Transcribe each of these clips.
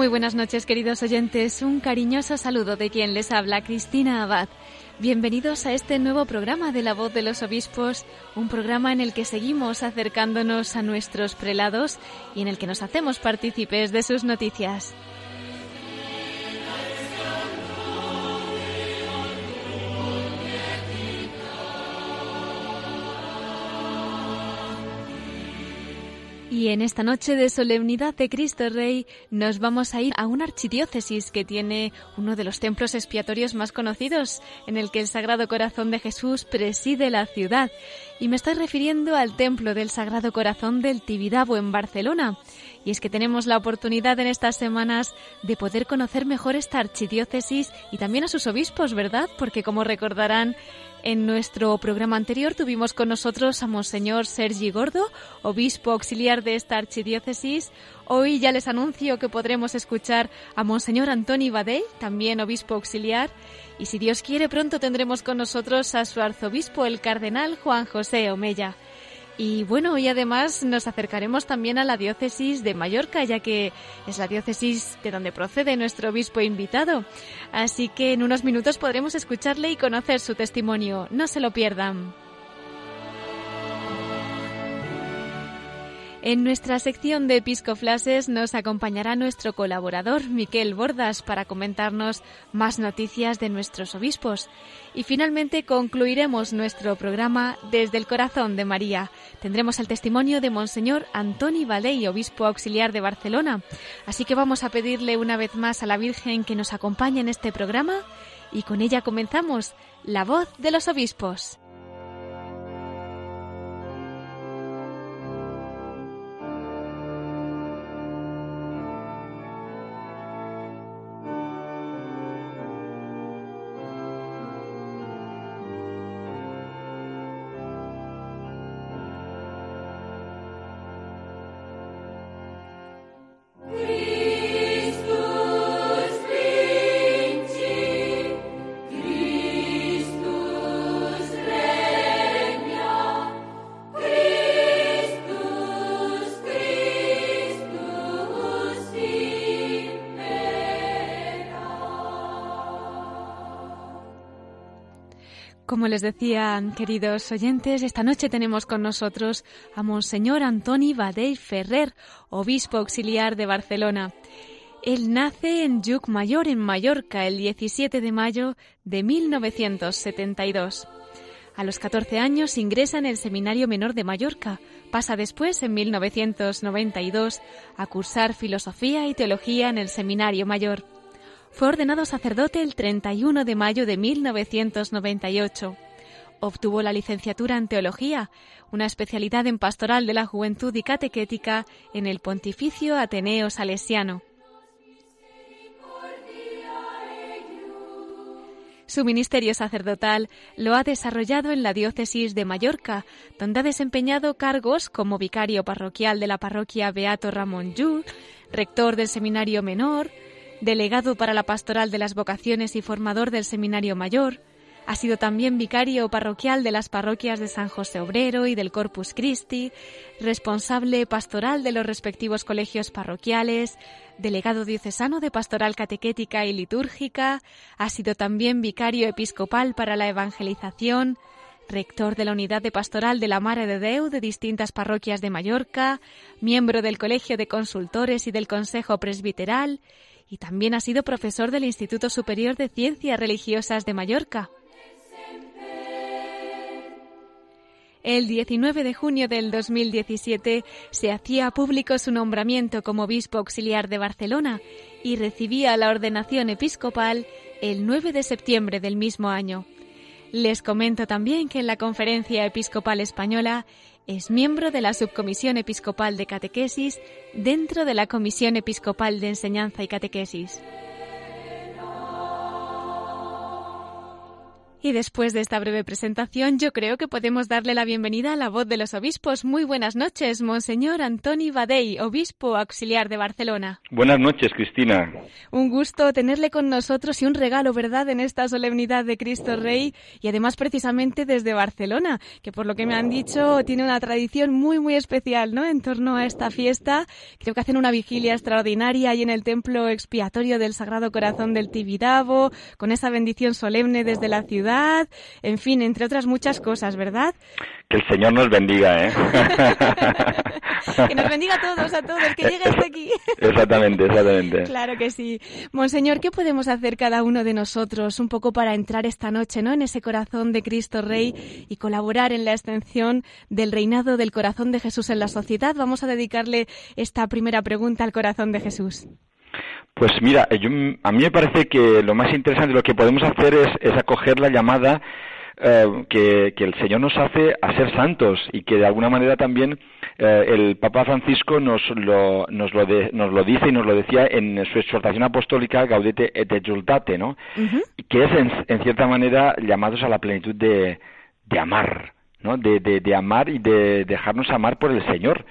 Muy buenas noches, queridos oyentes. Un cariñoso saludo de quien les habla, Cristina Abad. Bienvenidos a este nuevo programa de La Voz de los Obispos, un programa en el que seguimos acercándonos a nuestros prelados y en el que nos hacemos partícipes de sus noticias. Y en esta noche de solemnidad de Cristo Rey nos vamos a ir a una archidiócesis que tiene uno de los templos expiatorios más conocidos, en el que el Sagrado Corazón de Jesús preside la ciudad. Y me estoy refiriendo al Templo del Sagrado Corazón del Tibidabo en Barcelona. Y es que tenemos la oportunidad en estas semanas de poder conocer mejor esta archidiócesis y también a sus obispos, ¿verdad? Porque como recordarán, en nuestro programa anterior tuvimos con nosotros a Monseñor Sergi Gordo, obispo auxiliar de esta archidiócesis. Hoy ya les anuncio que podremos escuchar a Monseñor Antoni Badell, también obispo auxiliar. Y si Dios quiere, pronto tendremos con nosotros a su arzobispo, el cardenal Juan José Omella. Y bueno, hoy además nos acercaremos también a la diócesis de Mallorca, ya que es la diócesis de donde procede nuestro obispo invitado. Así que en unos minutos podremos escucharle y conocer su testimonio. No se lo pierdan. En nuestra sección de Episcoflases nos acompañará nuestro colaborador Miquel Bordas para comentarnos más noticias de nuestros obispos. Y finalmente concluiremos nuestro programa desde el corazón de María. Tendremos el testimonio de Monseñor Antoni Valey, obispo auxiliar de Barcelona. Así que vamos a pedirle una vez más a la Virgen que nos acompañe en este programa y con ella comenzamos La voz de los obispos. Como les decían, queridos oyentes, esta noche tenemos con nosotros a Monseñor Antoni Badell Ferrer, obispo auxiliar de Barcelona. Él nace en Mayor, en Mallorca, el 17 de mayo de 1972. A los 14 años ingresa en el Seminario Menor de Mallorca. Pasa después, en 1992, a cursar Filosofía y Teología en el Seminario Mayor. Fue ordenado sacerdote el 31 de mayo de 1998. Obtuvo la licenciatura en Teología, una especialidad en Pastoral de la Juventud y Catequética en el Pontificio Ateneo Salesiano. Su ministerio sacerdotal lo ha desarrollado en la diócesis de Mallorca, donde ha desempeñado cargos como vicario parroquial de la parroquia Beato Ramón Llull, rector del Seminario Menor, delegado para la pastoral de las vocaciones y formador del Seminario Mayor. Ha sido también vicario parroquial de las parroquias de San José Obrero y del Corpus Christi, responsable pastoral de los respectivos colegios parroquiales, delegado diocesano de pastoral catequética y litúrgica, ha sido también vicario episcopal para la evangelización, rector de la unidad de pastoral de la Mare de Deu de distintas parroquias de Mallorca, miembro del Colegio de Consultores y del Consejo Presbiteral, y también ha sido profesor del Instituto Superior de Ciencias Religiosas de Mallorca. El 19 de junio del 2017 se hacía público su nombramiento como obispo auxiliar de Barcelona y recibía la ordenación episcopal el 9 de septiembre del mismo año. Les comento también que en la Conferencia Episcopal Española es miembro de la Subcomisión Episcopal de Catequesis dentro de la Comisión Episcopal de Enseñanza y Catequesis. Y después de esta breve presentación, yo creo que podemos darle la bienvenida a la voz de los obispos. Muy buenas noches, Monseñor Antoni Badei, obispo auxiliar de Barcelona. Buenas noches, Cristina. Un gusto tenerle con nosotros y un regalo, ¿verdad?, en esta solemnidad de Cristo Rey y además precisamente desde Barcelona, que por lo que me han dicho tiene una tradición muy, muy especial, ¿no?, en torno a esta fiesta. Creo que hacen una vigilia extraordinaria ahí en el templo expiatorio del Sagrado Corazón del Tibidabo, con esa bendición solemne desde la ciudad en fin, entre otras muchas cosas, ¿verdad? Que el Señor nos bendiga, ¿eh? que nos bendiga a todos, a todos, que llegue hasta aquí. exactamente, exactamente. Claro que sí. Monseñor, ¿qué podemos hacer cada uno de nosotros un poco para entrar esta noche, ¿no? En ese corazón de Cristo Rey y colaborar en la extensión del reinado del corazón de Jesús en la sociedad. Vamos a dedicarle esta primera pregunta al corazón de Jesús. Pues mira, yo, a mí me parece que lo más interesante, lo que podemos hacer es, acoger la llamada eh, que, el Señor nos hace a ser santos y que de alguna manera también eh, el Papa Francisco nos lo, nos, lo nos lo dice y nos lo decía en su exhortación apostólica Gaudete et exultate, ¿no? Que es en, cierta manera llamados a la plenitud de, de amar, ¿no? De, de, de amar y de dejarnos amar por el Señor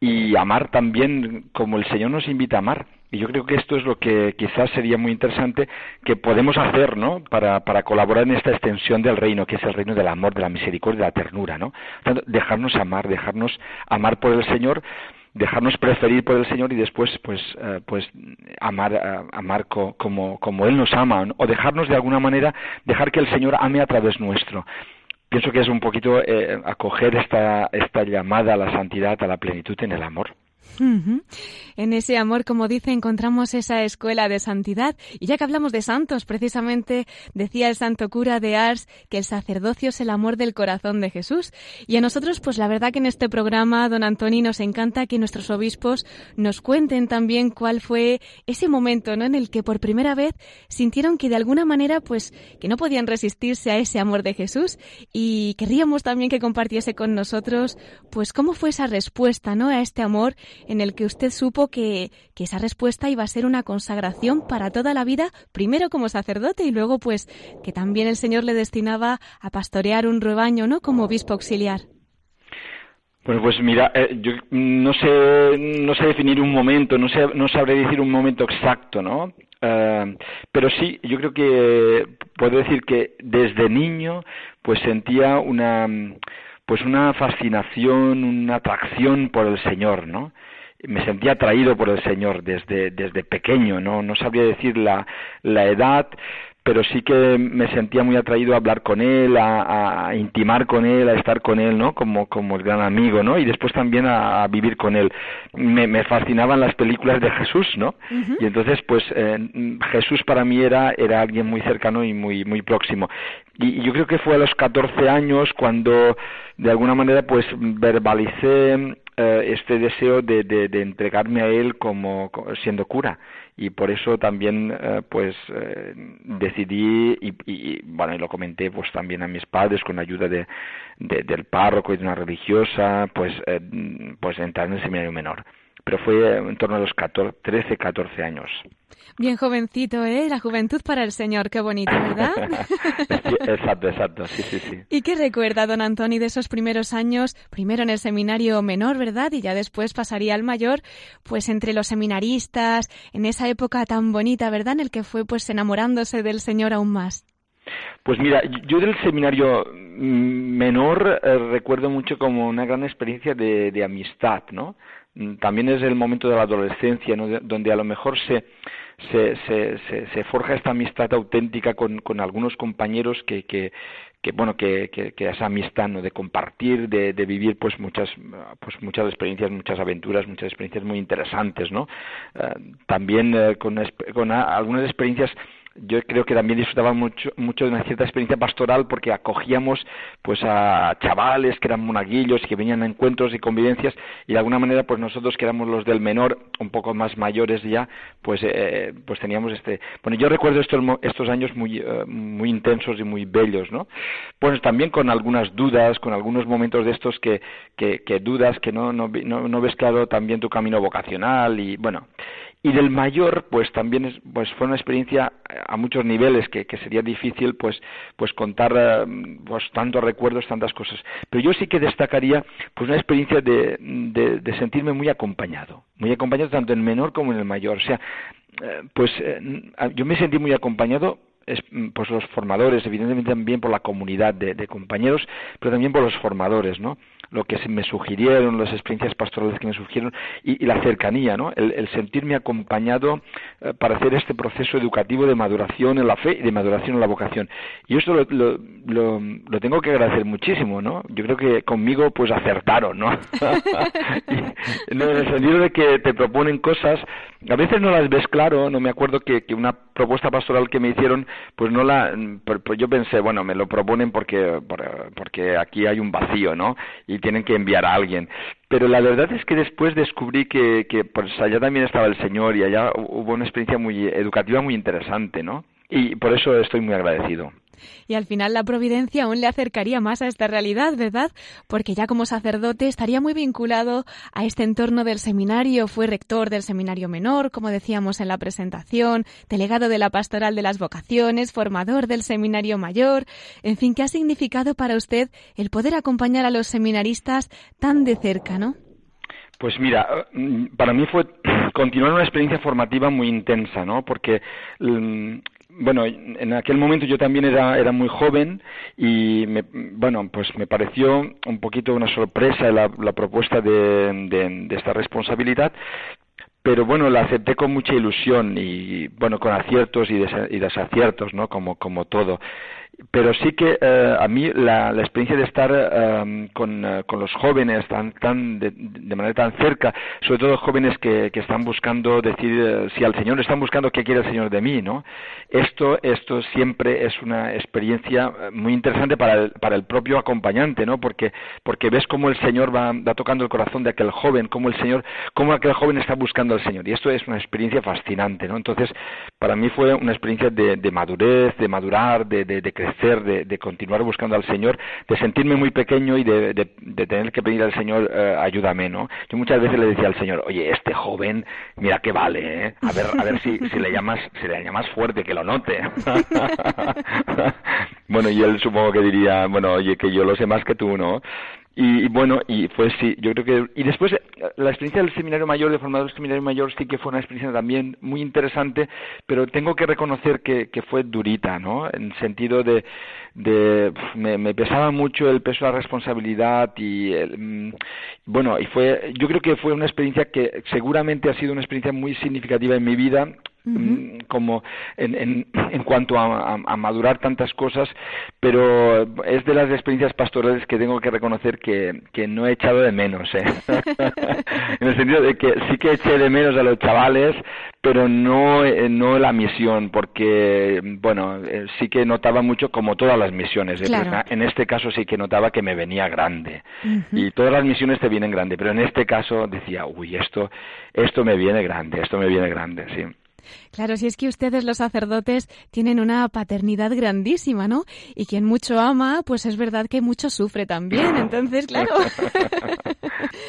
y amar también como el Señor nos invita a amar y yo creo que esto es lo que quizás sería muy interesante que podemos hacer, ¿no? Para, para colaborar en esta extensión del reino, que es el reino del amor, de la misericordia, de la ternura, ¿no? dejarnos amar, dejarnos amar por el Señor, dejarnos preferir por el Señor y después pues eh, pues amar eh, amar como como él nos ama o dejarnos de alguna manera dejar que el Señor ame a través nuestro pienso que es un poquito eh, acoger esta esta llamada a la santidad a la plenitud en el amor en ese amor, como dice, encontramos esa escuela de santidad. Y ya que hablamos de santos, precisamente decía el santo cura de Ars que el sacerdocio es el amor del corazón de Jesús. Y a nosotros, pues la verdad que en este programa, don Antoni, nos encanta que nuestros obispos nos cuenten también cuál fue ese momento, ¿no? En el que por primera vez sintieron que de alguna manera, pues, que no podían resistirse a ese amor de Jesús. Y querríamos también que compartiese con nosotros, pues, cómo fue esa respuesta, ¿no? A este amor en el que usted supo que, que esa respuesta iba a ser una consagración para toda la vida, primero como sacerdote y luego pues que también el Señor le destinaba a pastorear un rebaño, ¿no? Como obispo auxiliar. Bueno, pues mira, eh, yo no sé, no sé definir un momento, no sé, no sabré decir un momento exacto, ¿no? Eh, pero sí, yo creo que puedo decir que desde niño, pues sentía una, pues una fascinación, una atracción por el Señor, ¿no? me sentía atraído por el Señor desde, desde pequeño, no, no sabría decir la, la edad, pero sí que me sentía muy atraído a hablar con él, a, intimar con él, a estar con él, ¿no? Como, como el gran amigo, ¿no? Y después también a, vivir con él. Me, me, fascinaban las películas de Jesús, ¿no? Y entonces, pues, eh, Jesús para mí era, era alguien muy cercano y muy, muy próximo. Y, yo creo que fue a los 14 años cuando, de alguna manera, pues, verbalicé eh, este deseo de, de, de, entregarme a él como, siendo cura. Y por eso también eh, pues eh, decidí y, y, bueno y lo comenté pues también a mis padres con ayuda de, del párroco y de una religiosa pues pues entrar en el seminario menor pero fue en torno a los 14, 13, 14 años. Bien jovencito, ¿eh? La juventud para el Señor, qué bonito, ¿verdad? exacto, exacto, sí, sí, sí. ¿Y qué recuerda don Antoni de esos primeros años, primero en el seminario menor, ¿verdad? Y ya después pasaría al mayor, pues entre los seminaristas, en esa época tan bonita, ¿verdad? En el que fue pues enamorándose del Señor aún más. Pues mira, yo del seminario menor eh, recuerdo mucho como una gran experiencia de, de amistad, ¿no? Mm, también es el momento de la adolescencia, ¿no? donde a lo mejor se, se, se, se, forja esta amistad auténtica con, con algunos compañeros que, que, que bueno que, que, que, esa amistad no de compartir de, de, vivir pues muchas pues muchas experiencias muchas aventuras muchas experiencias muy interesantes no eh, también eh, con, con algunas experiencias yo creo que también disfrutaba mucho, mucho de una cierta experiencia pastoral porque acogíamos pues a chavales que eran monaguillos que venían a encuentros y convivencias y de alguna manera pues nosotros que éramos los del menor, un poco más mayores ya, pues eh, pues teníamos este, bueno, yo recuerdo estos, estos años muy, eh, muy intensos y muy bellos, ¿no? Pues también con algunas dudas, con algunos momentos de estos que, que, que dudas, que no, no, no, no ves claro también tu camino vocacional y bueno, y del mayor pues también es, pues fue una experiencia a muchos niveles que, sería difícil pues pues contar eh, pues tantos recuerdos tantas cosas. Pero yo sí que destacaría pues una experiencia de, de, de sentirme muy acompañado. Muy acompañado tanto en menor como en el mayor. O sea eh, pues eh, yo me sentí muy acompañado pues los formadores, evidentemente también por la comunidad de, de, compañeros, pero también por los formadores, ¿no? Lo que se me sugirieron, las experiencias pastorales que me sugirieron y, la cercanía, ¿no? El, sentirme acompañado eh, para hacer este proceso educativo de maduración en la fe y de maduración en la vocación. Y esto lo, lo, tengo que agradecer muchísimo, ¿no? Yo creo que conmigo pues acertaron, ¿no? en el sentido de que te proponen cosas, a veces no las ves claro, no me acuerdo que, que una propuesta pastoral que me hicieron pues no la pues yo pensé bueno me lo proponen porque porque aquí hay un vacío no y tienen que enviar a alguien. Pero la verdad es que después descubrí que que pues allá también estaba el señor y allá hubo una experiencia muy educativa muy interesante no y por eso estoy muy agradecido y al final la providencia aún le acercaría más a esta realidad, ¿verdad? Porque ya como sacerdote estaría muy vinculado a este entorno del seminario, fue rector del seminario menor, como decíamos en la presentación, delegado de la pastoral de las vocaciones, formador del seminario mayor, en fin, ¿qué ha significado para usted el poder acompañar a los seminaristas tan de cerca, no? Pues mira, para mí fue continuar una experiencia formativa muy intensa, ¿no? Porque bueno, en aquel momento yo también era, era muy joven y, me, bueno, pues me pareció un poquito una sorpresa la, la propuesta de, de, esta responsabilidad, pero bueno, la acepté con mucha ilusión y bueno, con aciertos y, des y desaciertos, ¿no? Como, como todo pero sí que eh, a mí la, experiencia de estar con, uh, con, los jóvenes tan, tan de, de, manera tan cerca, sobre todo jóvenes que, que están buscando decir uh, si al Señor están buscando qué quiere el Señor de mí, ¿no? Esto, esto siempre es una experiencia muy interesante para el, para el propio acompañante, ¿no? Porque, porque ves cómo el Señor va, va tocando el corazón de aquel joven, cómo el Señor, cómo aquel joven está buscando al Señor. Y esto es una experiencia fascinante, ¿no? Entonces, para mí fue una experiencia de, madurez, de madurar, de, de crecer, de, de, continuar buscando al Señor, de sentirme muy pequeño y de, de, de tener que pedir al Señor, eh, ayúdame, ¿no? Yo muchas veces le decía al Señor, oye, este joven, mira que vale, ¿eh? A ver, a ver si, si le llamas, si le llamas fuerte, que lo note. bueno, y él supongo que diría, bueno, oye, que yo lo sé más que tú, ¿no? Y, bueno, y fue sí, yo creo que... Y después la experiencia del seminario mayor, de formador del seminario mayor, sí que fue una experiencia también muy interesante, pero tengo que reconocer que, que fue durita, ¿no? En sentido de... de me, me, pesaba mucho el peso de la responsabilidad y... El, bueno, y fue... Yo creo que fue una experiencia que seguramente ha sido una experiencia muy significativa en mi vida, Uh -huh. como en, en, en cuanto a, a, a, madurar tantas cosas, pero es de las experiencias pastorales que tengo que reconocer que, que no he echado de menos, ¿eh? en el sentido de que sí que eché de menos a los chavales, pero no, no la misión, porque, bueno, eh, sí que notaba mucho como todas las misiones. Claro. En este caso sí que notaba que me venía grande. Uh -huh. Y todas las misiones te vienen grande, pero en este caso decía, uy, esto, esto me viene grande, esto me viene grande, sí. Claro, si es que ustedes los sacerdotes tienen una paternidad grandísima, ¿no? Y quien mucho ama, pues es verdad que mucho sufre también, entonces, claro.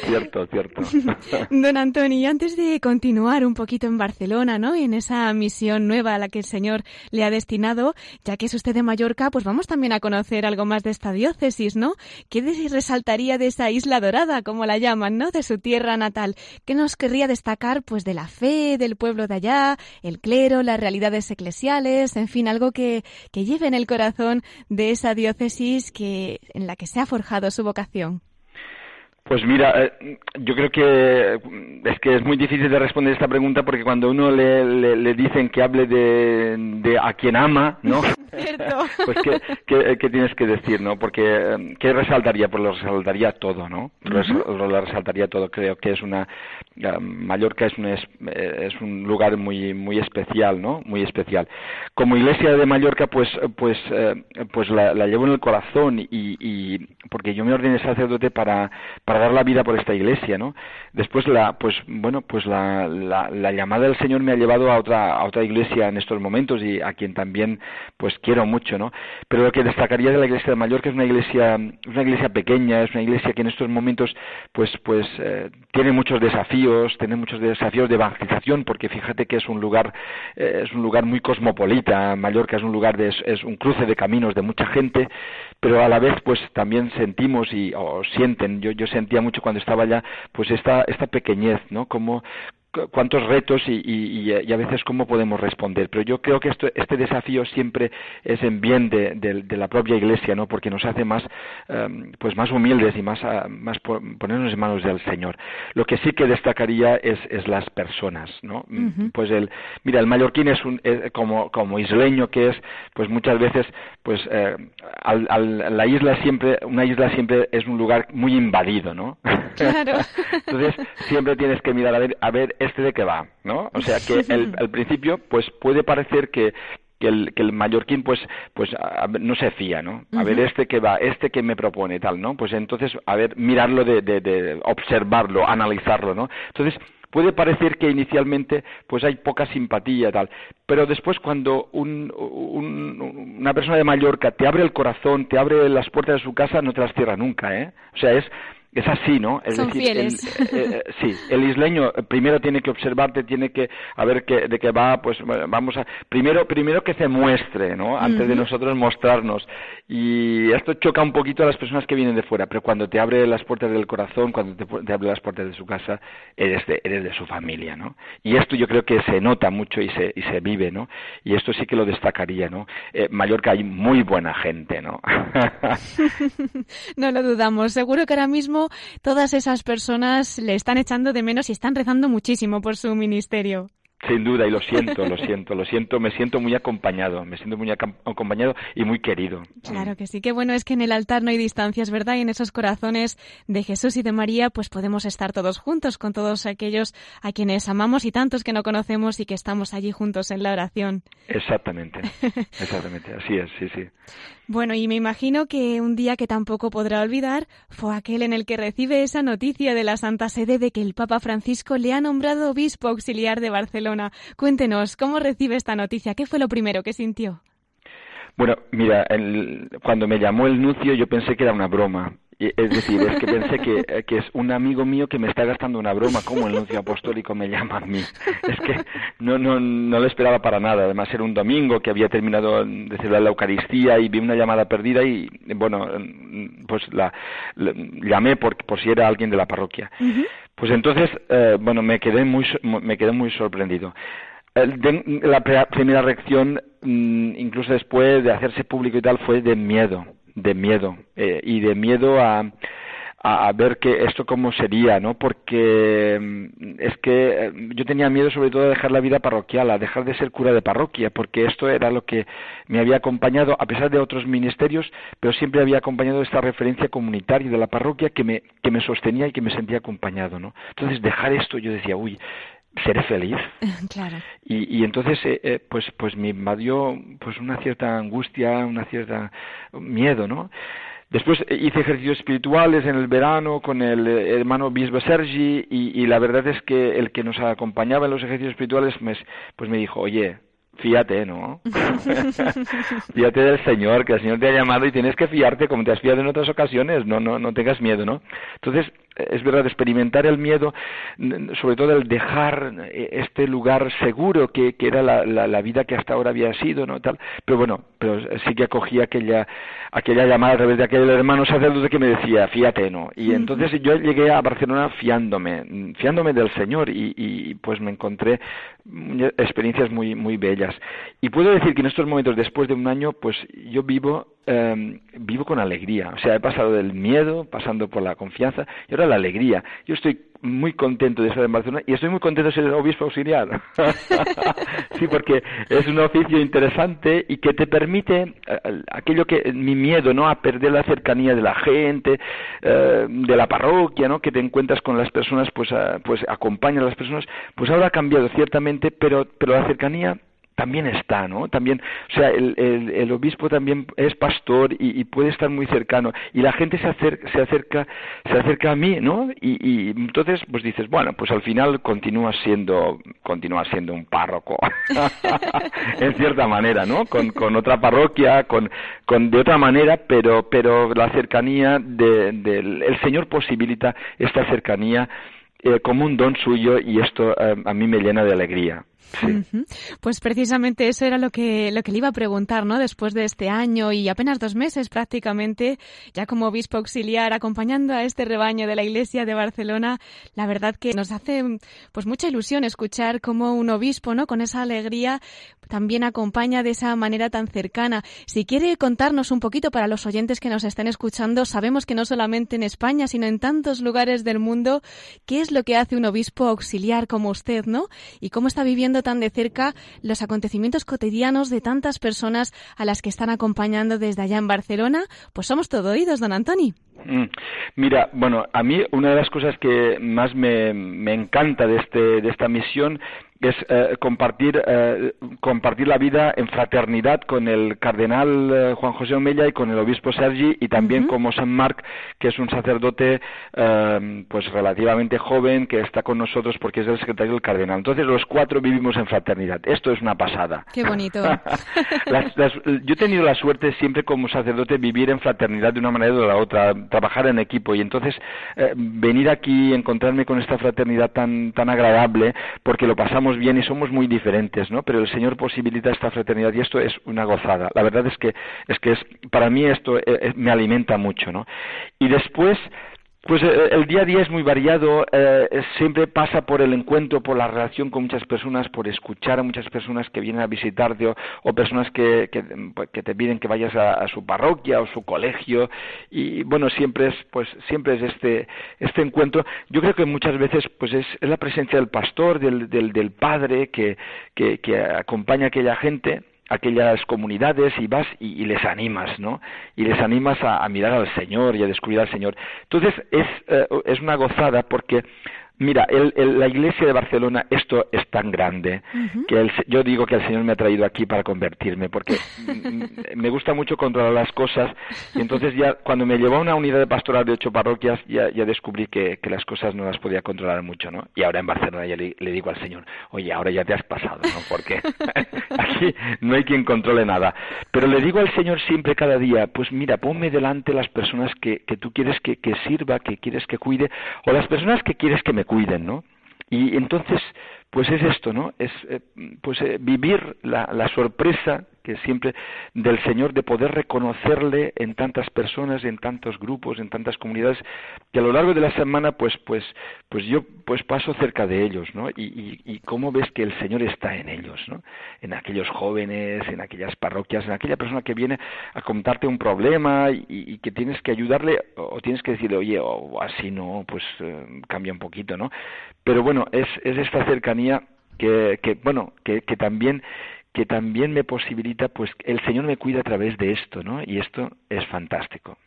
cierto, cierto. Don Antonio, antes de continuar un poquito en Barcelona, ¿no? Y en esa misión nueva a la que el Señor le ha destinado, ya que es usted de Mallorca, pues vamos también a conocer algo más de esta diócesis, ¿no? ¿Qué resaltaría de esa isla dorada, como la llaman, ¿no? De su tierra natal. ¿Qué nos querría destacar, pues, de la fe del pueblo de allá, el clero, las realidades eclesiales, en fin, algo que, que lleve en el corazón de esa diócesis que, en la que se ha forjado su vocación. Pues mira, eh, yo creo que es que es muy difícil de responder esta pregunta porque cuando uno le, le, le dicen que hable de, de, a quien ama, ¿no? Cierto. pues ¿qué, qué, qué, tienes que decir, ¿no? Porque eh, ¿qué resaltaría? Pues lo resaltaría todo, ¿no? Uh -huh. Lo resaltaría todo. Creo que es una Mallorca es un, es, un lugar muy muy especial, ¿no? Muy especial. Como iglesia de Mallorca, pues pues pues la, llevo en el corazón y, y porque yo me ordené sacerdote para para dar la vida por esta iglesia, ¿no? Después la pues bueno pues la, la, la llamada del Señor me ha llevado a otra a otra iglesia en estos momentos y a quien también pues quiero mucho, ¿no? Pero lo que destacaría de la iglesia de Mallorca es una iglesia una iglesia pequeña, es una iglesia que en estos momentos pues pues eh, tiene muchos desafíos, tiene muchos desafíos de evangelización porque fíjate que es un lugar eh, es un lugar muy cosmopolita, Mallorca es un lugar de es un cruce de caminos de mucha gente, pero a la vez pues también sentimos y o sienten, yo yo sentía mucho cuando estaba allá pues esta esta pequeñez, ¿no? Como cuántos retos y, a veces cómo podemos responder. Pero yo creo que este desafío siempre es en bien de, la propia Iglesia, ¿no? Porque nos hace más, em, pues más humildes y más, ah, más ponernos en manos del Señor. Lo que sí que destacaría es, las personas, ¿no? Pues el, mira, el mallorquín es un, como, como isleño que es, pues muchas veces, pues eh, la isla siempre, una isla siempre es un lugar muy invadido, ¿no? Claro. Entonces siempre tienes que mirar a ver, a ver este de qué va, ¿no? O sea que el, al principio pues puede parecer que que el, que el mallorquín pues pues no se fía, ¿no? A ver este que va, este que me propone tal, ¿no? Pues entonces a ver mirarlo de, de, de observarlo, analizarlo, ¿no? Entonces puede parecer que inicialmente pues hay poca simpatía tal pero después cuando un, un, una persona de Mallorca te abre el corazón te abre las puertas de su casa no te las cierra nunca eh o sea es es así, ¿no? Es Son decir, fieles. El, eh, sí, el isleño primero tiene que observarte, tiene que a ver qué, de qué va, pues vamos a primero primero que se muestre, ¿no? Antes de nosotros mostrarnos. Y esto choca un poquito a las personas que vienen de fuera, pero cuando te abre las puertas del corazón, cuando te, abre las puertas de su casa, eres de, eres de su familia, ¿no? Y esto yo creo que se nota mucho y se y se vive, ¿no? Y esto sí que lo destacaría, ¿no? Eh, Mallorca hay muy buena gente, ¿no? no lo dudamos. Seguro que ahora mismo todas esas personas le están echando de menos y están rezando muchísimo por su ministerio. Sin duda, y lo siento, lo siento, lo siento, me siento muy acompañado, me siento muy acompañado y muy querido. Claro que sí, qué bueno es que en el altar no hay distancias, ¿verdad? Y en esos corazones de Jesús y de María, pues podemos estar todos juntos con todos aquellos a quienes amamos y tantos que no conocemos y que estamos allí juntos en la oración. Exactamente, exactamente, así es, sí, sí. Bueno, y me imagino que un día que tampoco podrá olvidar fue aquel en el que recibe esa noticia de la Santa Sede de que el Papa Francisco le ha nombrado obispo auxiliar de Barcelona. Cuéntenos, ¿cómo recibe esta noticia? ¿Qué fue lo primero que sintió? Bueno, mira, cuando me llamó el nuncio yo pensé que era una broma, es decir, es que pensé que, eh, que, es un amigo mío que me está gastando una broma, como el nuncio apostólico me llama a mí. Es que no, no, no lo esperaba para nada. Además, era un domingo que había terminado de celebrar la Eucaristía y vi una llamada perdida y, bueno, pues la, llamé por, por si era alguien de la parroquia. Pues entonces, eh, bueno, me quedé muy, me quedé muy sorprendido. La primera reacción, mm, incluso después de hacerse público y tal, fue de miedo de miedo eh, y de miedo a, a, ver que esto cómo sería, ¿no? Porque mm, es que eh, yo tenía miedo sobre todo de dejar la vida parroquial, a dejar de ser cura de parroquia, porque esto era lo que me había acompañado, a pesar de otros ministerios, pero siempre había acompañado esta referencia comunitaria de la parroquia que me, que me sostenía y que me sentía acompañado, ¿no? Entonces dejar esto, yo decía, uy, seré feliz. Claro. Y, y entonces, eh, eh, pues, pues me invadió pues una cierta angustia, una cierta miedo, ¿no? Después hice ejercicios espirituales en el verano con el eh, hermano Bisbe Sergi y, y, la verdad es que el que nos acompañaba en los ejercicios espirituales me, pues me dijo, oye, fíjate, ¿no? fíjate del Señor, que el Señor te ha llamado y tienes que fiarte como te has fiado en otras ocasiones, no, no, no tengas miedo, ¿no? Entonces, es verdad, experimentar el miedo, sobre todo el dejar eh, este lugar seguro que, que era la, la, vida que hasta ahora había sido, ¿no? Tal, pero bueno, pero sí que acogí aquella, aquella llamada a través de aquel hermano sacerdote que me decía, fíjate, ¿no? Y entonces yo llegué a Barcelona fiándome, fiándome del Señor y, y pues me encontré experiencias muy, muy bellas. Y puedo decir que en estos momentos, después de un año, pues yo vivo Em, vivo con alegría. O sea, he pasado del miedo, pasando por la confianza, y ahora la alegría. Yo estoy muy contento de estar en Barcelona y estoy muy contento de ser obispo auxiliar. sí, porque es un oficio interesante y que te permite eh, aquello que mi miedo, ¿no? A perder la cercanía de la gente, eh, de la parroquia, ¿no? Que te encuentras con las personas, pues, pues acompaña a las personas, pues ahora ha cambiado ciertamente, pero, pero la cercanía también está, ¿no? También, o sea, el, el, obispo también es pastor y, puede estar muy cercano y la gente se acerca, se acerca, se acerca a mí, ¿no? Y, entonces, pues dices, bueno, pues al final continúas siendo, continúas siendo un párroco, en cierta manera, ¿no? Con, con otra parroquia, con, con de otra manera, pero, pero la cercanía del de, el Señor posibilita esta cercanía eh, como un don suyo y esto eh, a mí me llena de alegría. Pues precisamente eso era lo que, lo que le iba a preguntar, ¿no? Después de este año y apenas dos meses prácticamente, ya como obispo auxiliar, acompañando a este rebaño de la Iglesia de Barcelona, la verdad que nos hace pues mucha ilusión escuchar cómo un obispo, ¿no? Con esa alegría también acompaña de esa manera tan cercana. Si quiere contarnos un poquito para los oyentes que nos estén escuchando, sabemos que no solamente en España, sino en tantos lugares del mundo, ¿qué es lo que hace un obispo auxiliar como usted, ¿no? Y cómo está viviendo tan de cerca los acontecimientos cotidianos de tantas personas a las que están acompañando desde allá en Barcelona, pues somos todo oídos, don Antoni. Mm. Mira, bueno, a mí una de las cosas que más me, me encanta de, este, de esta misión es eh, compartir, eh, compartir la vida en fraternidad con el cardenal eh, Juan José Omella y con el obispo Sergi y también como San Marc, que es un sacerdote pues relativamente joven que está con nosotros porque es el secretario del cardenal. Entonces los cuatro vivimos en fraternidad. Esto es una pasada. Qué bonito. yo he tenido la suerte siempre como sacerdote vivir en fraternidad de una manera o de la otra, trabajar en equipo y entonces venir aquí y encontrarme con esta fraternidad tan, tan agradable porque lo pasamos bien y somos muy diferentes, ¿no? Pero el Señor posibilita esta fraternidad y esto es una gozada. La verdad es que es que es para mí esto eh, eh, me alimenta mucho, ¿no? Y después pues eh, el día a día es muy variado, eh, siempre pasa por el encuentro, por la relación con muchas personas, por escuchar a muchas personas que vienen a visitarte o, personas que, que, te piden que vayas a, su parroquia o su colegio y bueno, siempre es pues siempre es este este encuentro. Yo creo que muchas veces pues es, la presencia del pastor, del, del, del padre que, que, que acompaña a aquella gente aquellas comunidades y vas y, les animas, ¿no? Y les animas a, mirar al Señor y a descubrir al Señor. Entonces es, eh, es una gozada porque Mira, el, la iglesia de Barcelona, esto es tan grande que yo digo que el Señor me ha traído aquí para convertirme, porque me gusta mucho controlar las cosas. Y entonces ya cuando me llevó a una unidad de pastoral de ocho parroquias, ya, ya descubrí que, que, las cosas no las podía controlar mucho, ¿no? Y ahora en Barcelona ya le, le, digo al Señor, oye, ahora ya te has pasado, ¿no? Porque aquí no hay quien controle nada. Pero le digo al Señor siempre, cada día, pues mira, ponme delante las personas que, que tú quieres que, que sirva, que quieres que cuide, o las personas que quieres que me cuiden, ¿no? Y entonces, pues es esto, ¿no? Es eh, pues eh, vivir la, la sorpresa que siempre del Señor de poder reconocerle en tantas personas, en tantos grupos, en tantas comunidades, que a lo largo de la semana, pues, pues, pues yo pues paso cerca de ellos, ¿no? Y, y, cómo ves que el Señor está en ellos, ¿no? En aquellos jóvenes, en aquellas parroquias, en aquella persona que viene a contarte un problema y, que tienes que ayudarle o tienes que decirle, oye, o así no, pues eh, cambia un poquito, ¿no? Pero bueno, es, es esta cercanía que, que bueno, que, que también que también me posibilita, pues el Señor me cuida a través de esto, ¿no? Y esto es fantástico.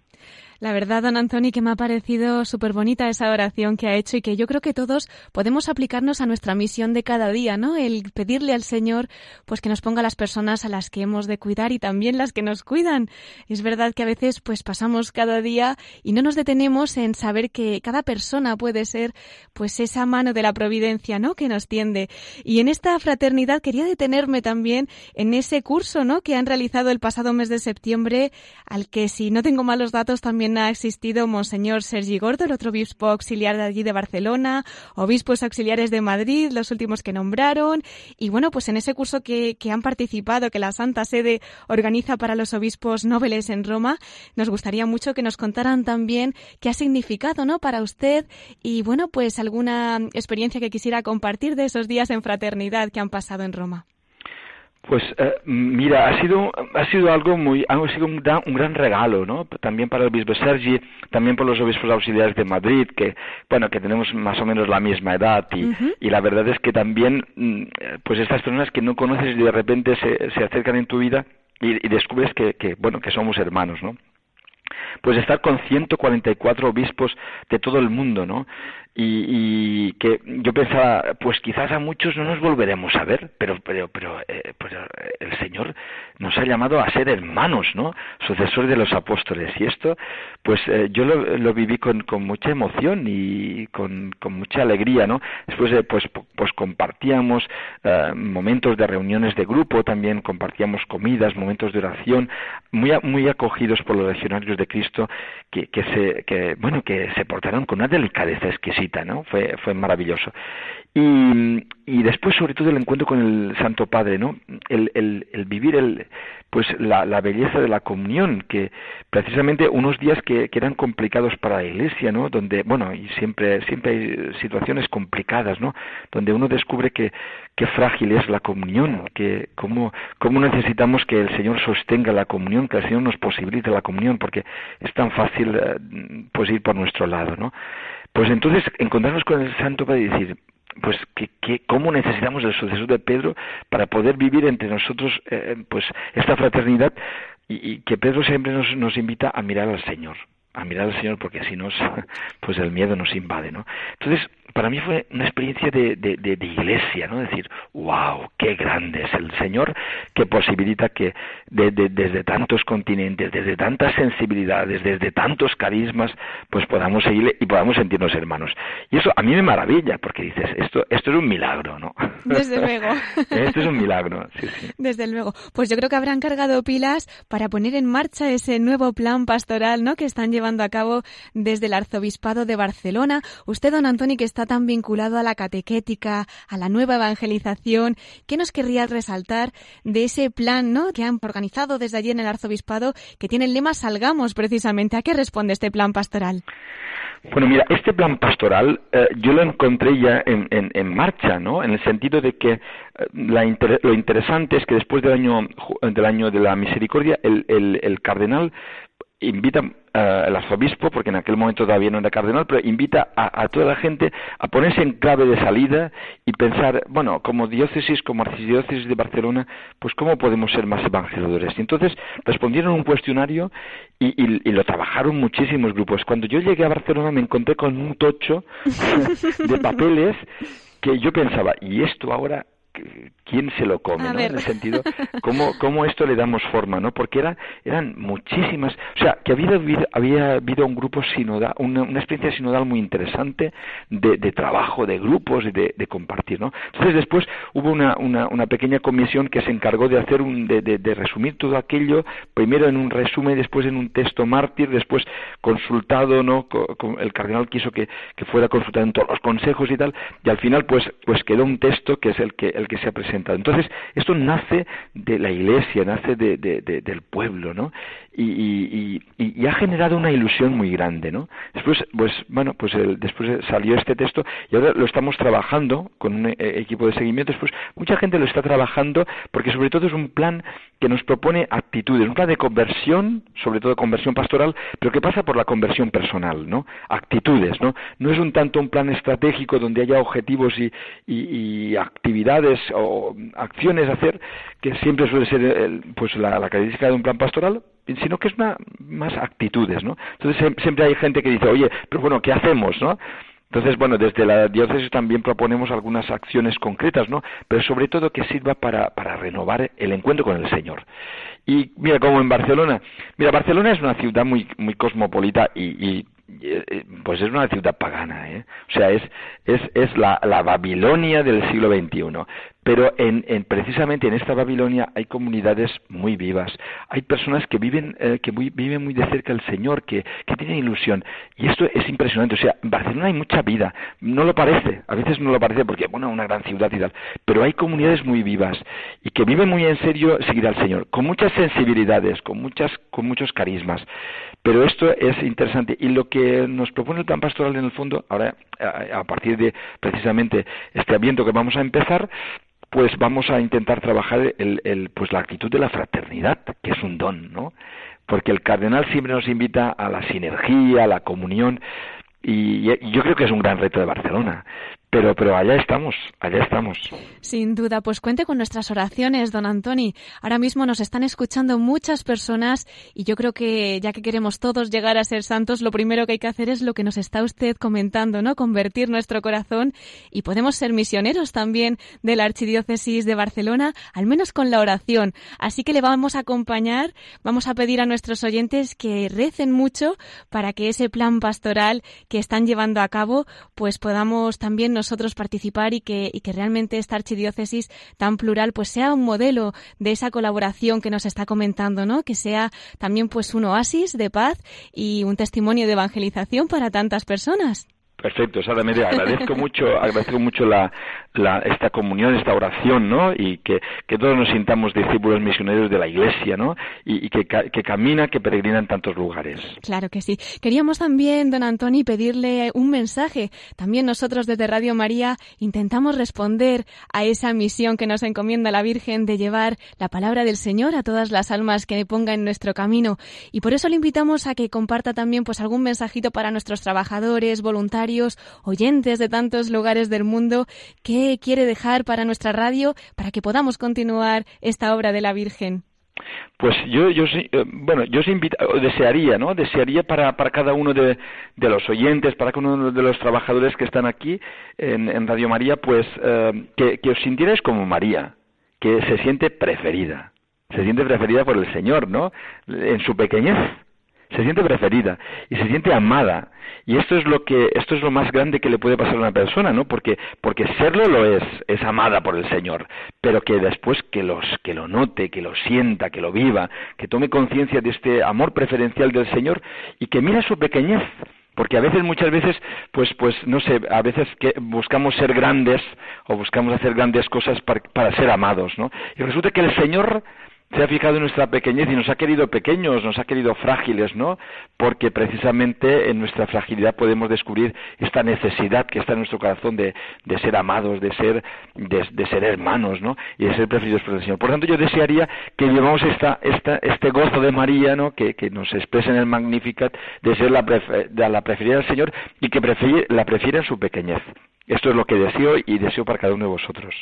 La verdad, don Antoni, que me ha parecido súper bonita esa oración que ha hecho y que yo creo que todos podemos aplicarnos a nuestra misión de cada día, ¿no? El pedirle al Señor, pues que nos ponga las personas a las que hemos de cuidar y también las que nos cuidan. Es verdad que a veces, pues pasamos cada día y no nos detenemos en saber que cada persona puede ser, pues esa mano de la providencia, ¿no? Que nos tiende. Y en esta fraternidad quería detenerme también en ese curso, ¿no? Que han realizado el pasado mes de septiembre, al que si no tengo malos datos también ha existido Monseñor Sergi Gordo, el otro obispo auxiliar de allí de Barcelona, obispos auxiliares de Madrid, los últimos que nombraron. Y bueno, pues en ese curso que, han participado, que la Santa Sede organiza para los obispos nobles en Roma, nos gustaría mucho que nos contaran también qué ha significado, ¿no? Para usted y bueno, pues alguna experiencia que quisiera compartir de esos días en fraternidad que han pasado en Roma. Pues eh, mira, ha sido ha sido algo muy ha sido un gran, un gran regalo, ¿no? También para el obispo Sergi, también por los obispos auxiliares de Madrid, que bueno que tenemos más o menos la misma edad y, y la verdad es que también mm, pues estas personas que no conoces y de repente se, se acercan en tu vida y, y descubres que, que bueno que somos hermanos, ¿no? Pues estar con 144 obispos de todo el mundo, ¿no? y, que yo pensaba pues quizás a muchos no nos volveremos a ver pero pero pero eh, pues, eh, el Señor nos ha llamado a ser hermanos no sucesores de los apóstoles. Y esto pues eh, yo lo, lo, viví con, con mucha emoción y con, mucha alegría no después pues pues compartíamos momentos de reuniones de grupo también compartíamos comidas momentos de oración muy muy acogidos por los legionarios de Cristo que, que se que bueno que se portaron con una delicadeza exquisita ¿no? Fue, fue maravilloso. Y, y después, sobre todo, el encuentro con el Santo Padre, ¿no? El, el, el vivir el, pues la, la, belleza de la comunión, que precisamente unos días que, que, eran complicados para la Iglesia, ¿no? Donde, bueno, y siempre, siempre hay situaciones complicadas, ¿no? Donde uno descubre que, qué frágil es la comunión, que cómo, cómo necesitamos que el Señor sostenga la comunión, que el Señor nos posibilite la comunión, porque es tan fácil, eh, pues, ir por nuestro lado, ¿no? Pues entonces encontrarnos con el Santo para decir, pues que, que, cómo necesitamos el sucesor de Pedro para poder vivir entre nosotros eh, pues esta fraternidad y, que Pedro siempre nos, nos invita a mirar al Señor a mirar al Señor porque si no pues el miedo nos invade no entonces para mí fue una experiencia de, de, de, iglesia, ¿no? Decir, wow, qué grande es el Señor que posibilita que desde tantos continentes, desde tantas sensibilidades, desde tantos carismas, pues podamos seguirle y podamos sentirnos hermanos. Y eso a mí me maravilla, porque dices, esto, esto es un milagro, ¿no? Desde luego. esto es un milagro, sí, sí. Desde luego. Pues yo creo que habrán cargado pilas para poner en marcha ese nuevo plan pastoral, ¿no? Que están llevando a cabo desde el Arzobispado de Barcelona. Usted, don Antoni, que está tan vinculado a la catequética, a la nueva evangelización. ¿Qué nos querría resaltar de ese plan ¿no? que han organizado desde allí en el arzobispado, que tiene el lema Salgamos precisamente? ¿A qué responde este plan pastoral? Bueno, mira, este plan pastoral eh, yo lo encontré ya en, en, marcha, ¿no? En el sentido de que eh, la lo interesante es que después del año del año de la misericordia, el, el, el cardenal invita uh, el arzobispo, porque en aquel momento todavía no era cardenal, pero invita a, a, toda la gente a ponerse en clave de salida y pensar, bueno, como diócesis, como archidiócesis de Barcelona, pues cómo podemos ser más evangelizadores. Y entonces respondieron un cuestionario y, y, y, lo trabajaron muchísimos grupos. Cuando yo llegué a Barcelona me encontré con un tocho de papeles que yo pensaba, ¿y esto ahora quién se lo come, ¿no? En el sentido, ¿cómo, cómo esto le damos forma, ¿no? Porque era, eran muchísimas, o sea, que había habido, había habido un grupo sinodal, una, una experiencia sinodal muy interesante de, de trabajo, de grupos, de, de, compartir, ¿no? Entonces después hubo una, una, una, pequeña comisión que se encargó de hacer un, de, de, de resumir todo aquello, primero en un resumen, después en un texto mártir, después consultado, ¿no? El cardenal quiso que, que fuera consultado en todos los consejos y tal, y al final pues, pues quedó un texto que es el que, el que se ha presentado. Entonces, esto nace de la iglesia, nace de, de, de, del pueblo, ¿no? Y, y, y, ha generado una ilusión muy grande, ¿no? Después, pues, bueno, pues el, después salió este texto y ahora lo estamos trabajando con un eh, equipo de seguimiento. Después, mucha gente lo está trabajando porque sobre todo es un plan que nos propone actitudes, un plan de conversión, sobre todo conversión pastoral, pero que pasa por la conversión personal, ¿no? Actitudes, ¿no? No es un tanto un plan estratégico donde haya objetivos y, actividades o acciones a hacer, que siempre suele ser pues la, la característica de un plan pastoral, sino que es una, más actitudes, ¿no? Entonces siempre hay gente que dice, oye, pero bueno, ¿qué hacemos, no? Entonces, bueno, desde la diócesis también proponemos algunas acciones concretas, ¿no? Pero sobre todo que sirva para, para renovar el encuentro con el Señor. Y mira, como en Barcelona, mira, Barcelona es una ciudad muy, muy cosmopolita y, y pues es una ciudad pagana, ¿eh? O sea, es, es, es la, la Babilonia del siglo XXI. Pero en, en, precisamente en esta Babilonia hay comunidades muy vivas, hay personas que viven, eh, que muy, viven muy de cerca el Señor, que, que tienen ilusión. Y esto es impresionante. O sea, en Barcelona hay mucha vida. No lo parece, a veces no lo parece porque, bueno, una gran ciudad y tal. Pero hay comunidades muy vivas y que viven muy en serio seguir al Señor, con muchas sensibilidades, con, muchas, con muchos carismas. Pero esto es interesante. Y lo que nos propone el plan pastoral en el fondo, ahora a partir de precisamente este aviento que vamos a empezar, pues vamos a intentar trabajar el, el, pues la actitud de la fraternidad, que es un don, ¿no? Porque el cardenal siempre nos invita a la sinergia, a la comunión, y, yo creo que es un gran reto de Barcelona. Pero, pero allá estamos, allá estamos. Sin duda, pues cuente con nuestras oraciones, don Antoni. Ahora mismo nos están escuchando muchas personas y yo creo que ya que queremos todos llegar a ser santos, lo primero que hay que hacer es lo que nos está usted comentando, ¿no? Convertir nuestro corazón y podemos ser misioneros también de la Archidiócesis de Barcelona, al menos con la oración. Así que le vamos a acompañar, vamos a pedir a nuestros oyentes que recen mucho para que ese plan pastoral que están llevando a cabo, pues podamos también nosotros participar y que, y que realmente esta archidiócesis tan plural pues sea un modelo de esa colaboración que nos está comentando, ¿no? Que sea también pues un oasis de paz y un testimonio de evangelización para tantas personas. Perfecto, Sara Media, agradezco mucho, agradezco mucho la, la, esta comunión, esta oración, ¿no? Y que, que, todos nos sintamos discípulos misioneros de la Iglesia, ¿no? Y, que, que, camina, que peregrina en tantos lugares. Claro que sí. Queríamos también, don Antoni, pedirle un mensaje. También nosotros desde Radio María intentamos responder a esa misión que nos encomienda la Virgen de llevar la palabra del Señor a todas las almas que ponga en nuestro camino. Y por eso le invitamos a que comparta también pues algún mensajito para nuestros trabajadores, voluntarios, oyentes de tantos lugares del mundo, ¿qué quiere dejar para nuestra radio para que podamos continuar esta obra de la Virgen? Pues yo, yo eh, bueno, yo desearía, ¿no? Desearía para, para cada uno de, los oyentes, para cada uno de los trabajadores que están aquí en, Radio María, pues eh, que, que os sintierais como María, que se siente preferida, se siente preferida por el Señor, ¿no? En su pequeñez se siente preferida y se siente amada. Y esto es lo que esto es lo más grande que le puede pasar a una persona no porque porque serlo lo es es amada por el señor. Pero que después que los que lo note que lo sienta que lo viva que tome conciencia de este amor preferencial del señor y que mira su pequeñez. Porque a veces muchas veces pues pues no sé a veces que buscamos ser grandes o buscamos hacer grandes cosas para, para ser amados no y resulta que el señor se ha fijado en nuestra pequeñez y nos ha querido pequeños, nos ha querido frágiles, ¿no? Porque precisamente en nuestra fragilidad podemos descubrir esta necesidad que está en nuestro corazón de, de ser amados, de ser, de, ser hermanos, ¿no? Y de ser preferidos por el Señor. Por tanto, yo desearía que llevamos esta, esta, este gozo de María, ¿no? Que, nos expresa en el Magnificat de ser la, la preferida del Señor y que la prefiere en su pequeñez. Esto es lo que deseo y deseo para cada uno de vosotros.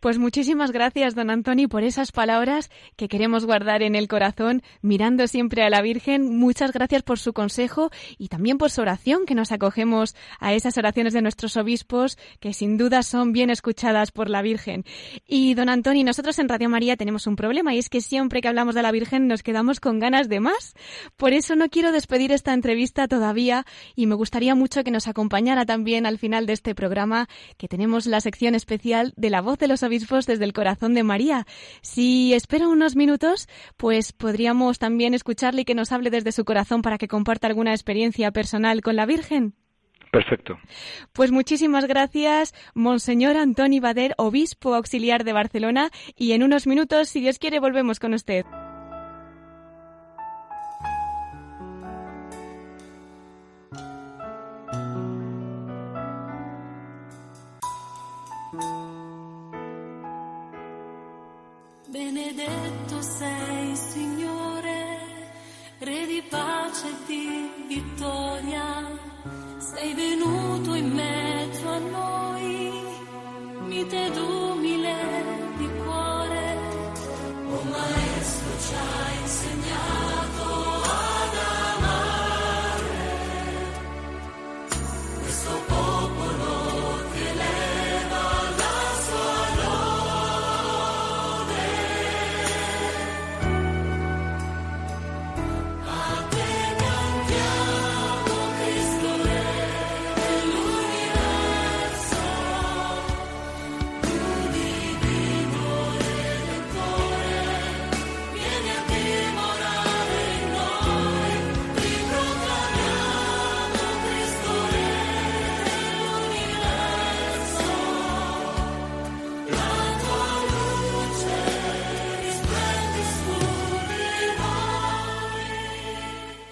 Pues muchísimas gracias, don Antoni, por esas palabras que queremos guardar en el corazón, mirando siempre a la Virgen. Muchas gracias por su consejo y también por su oración, que nos acogemos a esas oraciones de nuestros obispos, que sin duda son bien escuchadas por la Virgen. Y don Antoni, nosotros en Radio María tenemos un problema y es que siempre que hablamos de la Virgen nos quedamos con ganas de más. Por eso no quiero despedir esta entrevista todavía y me gustaría mucho que nos acompañara también al final de este programa, que tenemos la sección especial de la voz de los obispos desde el corazón de María. Si espera unos minutos, pues podríamos también escucharle y que nos hable desde su corazón para que comparta alguna experiencia personal con la Virgen. Perfecto. Pues muchísimas gracias, Monseñor Antoni Bader, obispo auxiliar de Barcelona, y en unos minutos, si Dios quiere, volvemos con usted. Benedetto sei, Signore, Re di pace e di vittoria. Sei venuto in mezzo a noi, mite ed umile di cuore. Oh Maestro, ci hai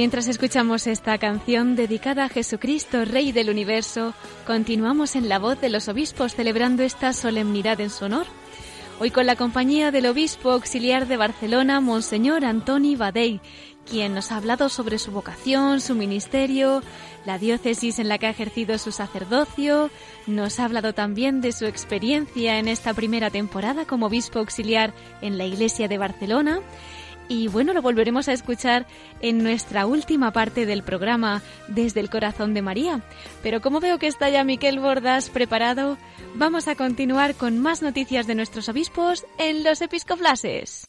Mientras escuchamos esta canción dedicada a Jesucristo, Rey del Universo, continuamos en la voz de los obispos celebrando esta solemnidad en su honor. Hoy con la compañía del obispo auxiliar de Barcelona, Monseñor Antoni Badei, quien nos ha hablado sobre su vocación, su ministerio, la diócesis en la que ha ejercido su sacerdocio, nos ha hablado también de su experiencia en esta primera temporada como obispo auxiliar en la Iglesia de Barcelona y bueno, lo volveremos a escuchar en nuestra última parte del programa desde el corazón de María. Pero como veo que está ya Miquel Bordas preparado, vamos a continuar con más noticias de nuestros obispos en los episcoflases.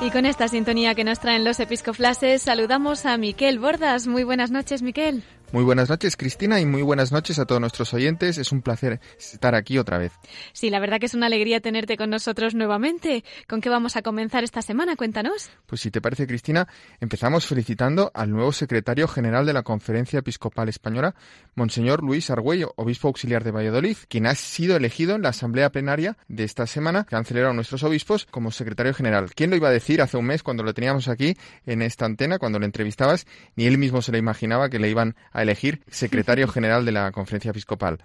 Y con esta sintonía que nos traen los episcoflases, saludamos a Miquel Bordas. Muy buenas noches, Miquel. Muy buenas noches, Cristina, y muy buenas noches a todos nuestros oyentes. Es un placer estar aquí otra vez. Sí, la verdad que es una alegría tenerte con nosotros nuevamente. ¿Con qué vamos a comenzar esta semana? Cuéntanos. Pues si te parece, Cristina, empezamos felicitando al nuevo secretario general de la Conferencia Episcopal Española, Monseñor Luis Argüello, obispo auxiliar de Valladolid, quien ha sido elegido en la asamblea plenaria de esta semana que han celebrado nuestros obispos como secretario general. ¿Quién lo iba a decir hace un mes cuando lo teníamos aquí en esta antena, cuando lo entrevistabas? Ni él mismo se le imaginaba que le iban a elegir secretario general de la Conferencia Episcopal.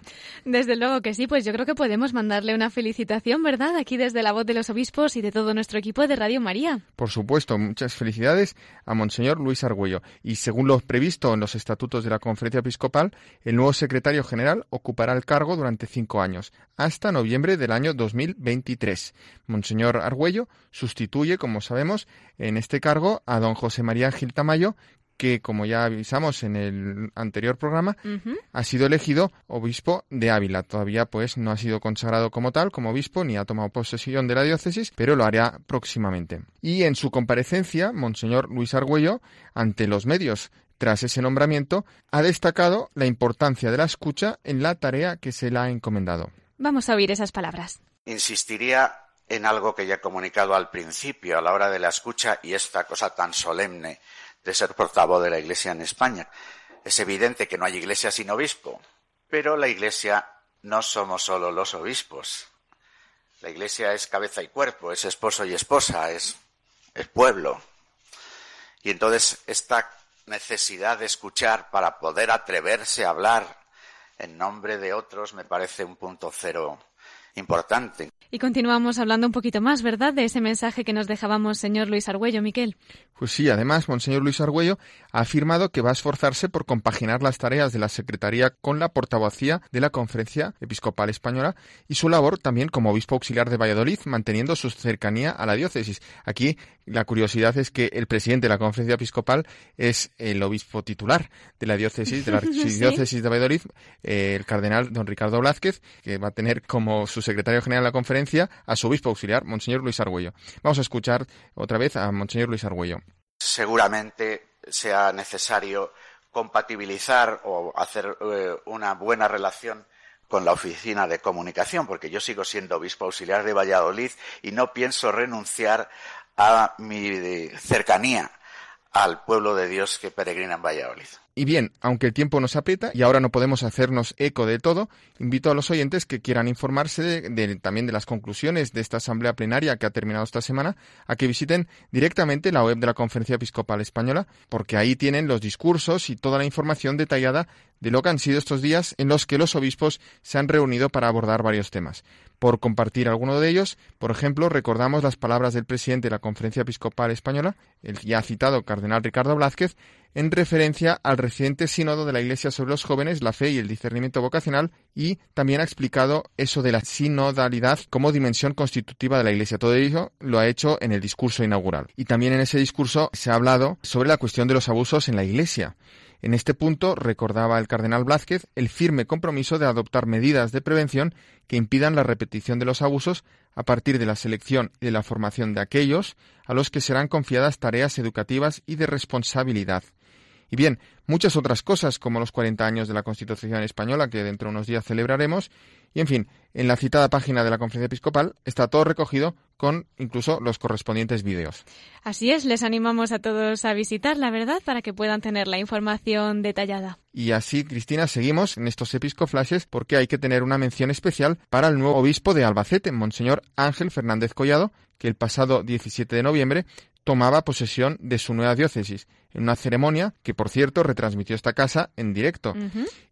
Desde luego que sí, pues yo creo que podemos mandarle una felicitación, ¿verdad? Aquí desde la voz de los obispos y de todo nuestro equipo de Radio María. Por supuesto, muchas felicidades a Monseñor Luis Argüello. Y según lo previsto en los estatutos de la Conferencia Episcopal, el nuevo secretario general ocupará el cargo durante cinco años, hasta noviembre del año 2023. Monseñor Argüello sustituye, como sabemos, en este cargo a don José María Gil Tamayo, que, como ya avisamos en el anterior programa, ha sido elegido obispo de Ávila. Todavía, pues, no ha sido consagrado como tal, como obispo, ni ha tomado posesión de la diócesis, pero lo hará próximamente. Y en su comparecencia, Monseñor Luis Argüello, ante los medios, tras ese nombramiento, ha destacado la importancia de la escucha en la tarea que se le ha encomendado. Vamos a oír esas palabras. Insistiría en algo que ya he comunicado al principio, a la hora de la escucha y esta cosa tan solemne de ser portavoz de la Iglesia en España. Es evidente que no hay Iglesia sin obispo, pero la Iglesia no somos solo los obispos. La Iglesia es cabeza y cuerpo, es esposo y esposa, es, es pueblo. Y entonces esta necesidad de escuchar para poder atreverse a hablar en nombre de otros me parece un punto cero importante. Y continuamos hablando un poquito más, ¿verdad?, de ese mensaje que nos dejábamos, señor Luis Argüello, Miquel. Pues sí, además, Monseñor Luis Argüello ha afirmado que va a esforzarse por compaginar las tareas de la Secretaría con la portavocía de la Conferencia Episcopal Española y su labor también como obispo auxiliar de Valladolid, manteniendo su cercanía a la diócesis. Aquí la curiosidad es que el presidente de la Conferencia Episcopal es el obispo titular de la diócesis, de la archidiócesis de Valladolid, el cardenal don Ricardo Blázquez, que va a tener como su secretario general de la conferencia a su obispo auxiliar, Monseñor Luis Argüello. Vamos a escuchar otra vez a Monseñor Luis Argüello. Seguramente sea necesario compatibilizar o hacer eh, una buena relación con la oficina de comunicación, porque yo sigo siendo obispo auxiliar de Valladolid y no pienso renunciar a mi cercanía al pueblo de Dios que peregrina en Valladolid. Y bien, aunque el tiempo nos aprieta y ahora no podemos hacernos eco de todo, invito a los oyentes que quieran informarse también de las conclusiones de esta asamblea plenaria que ha terminado esta semana a que visiten directamente la web de la Conferencia Episcopal Española, porque ahí tienen los discursos y toda la información detallada de lo que han sido estos días en los que los obispos se han reunido para abordar varios temas. Por compartir alguno de ellos, por ejemplo, recordamos las palabras del presidente de la Conferencia Episcopal Española, el ya citado cardenal Ricardo Blázquez, en referencia al reciente sínodo de la Iglesia sobre los jóvenes, la fe y el discernimiento vocacional, y también ha explicado eso de la sinodalidad como dimensión constitutiva de la Iglesia. Todo ello lo ha hecho en el discurso inaugural. Y también en ese discurso se ha hablado sobre la cuestión de los abusos en la Iglesia. En este punto, recordaba el cardenal Blázquez el firme compromiso de adoptar medidas de prevención que impidan la repetición de los abusos a partir de la selección y de la formación de aquellos a los que serán confiadas tareas educativas y de responsabilidad. Y bien, muchas otras cosas como los 40 años de la Constitución española que dentro de unos días celebraremos y en fin, en la citada página de la Conferencia Episcopal está todo recogido con incluso los correspondientes vídeos. Así es, les animamos a todos a visitar, la verdad, para que puedan tener la información detallada. Y así, Cristina, seguimos en estos episcoflashes porque hay que tener una mención especial para el nuevo obispo de Albacete, Monseñor Ángel Fernández Collado, que el pasado 17 de noviembre tomaba posesión de su nueva diócesis, en una ceremonia que, por cierto, retransmitió esta casa en directo.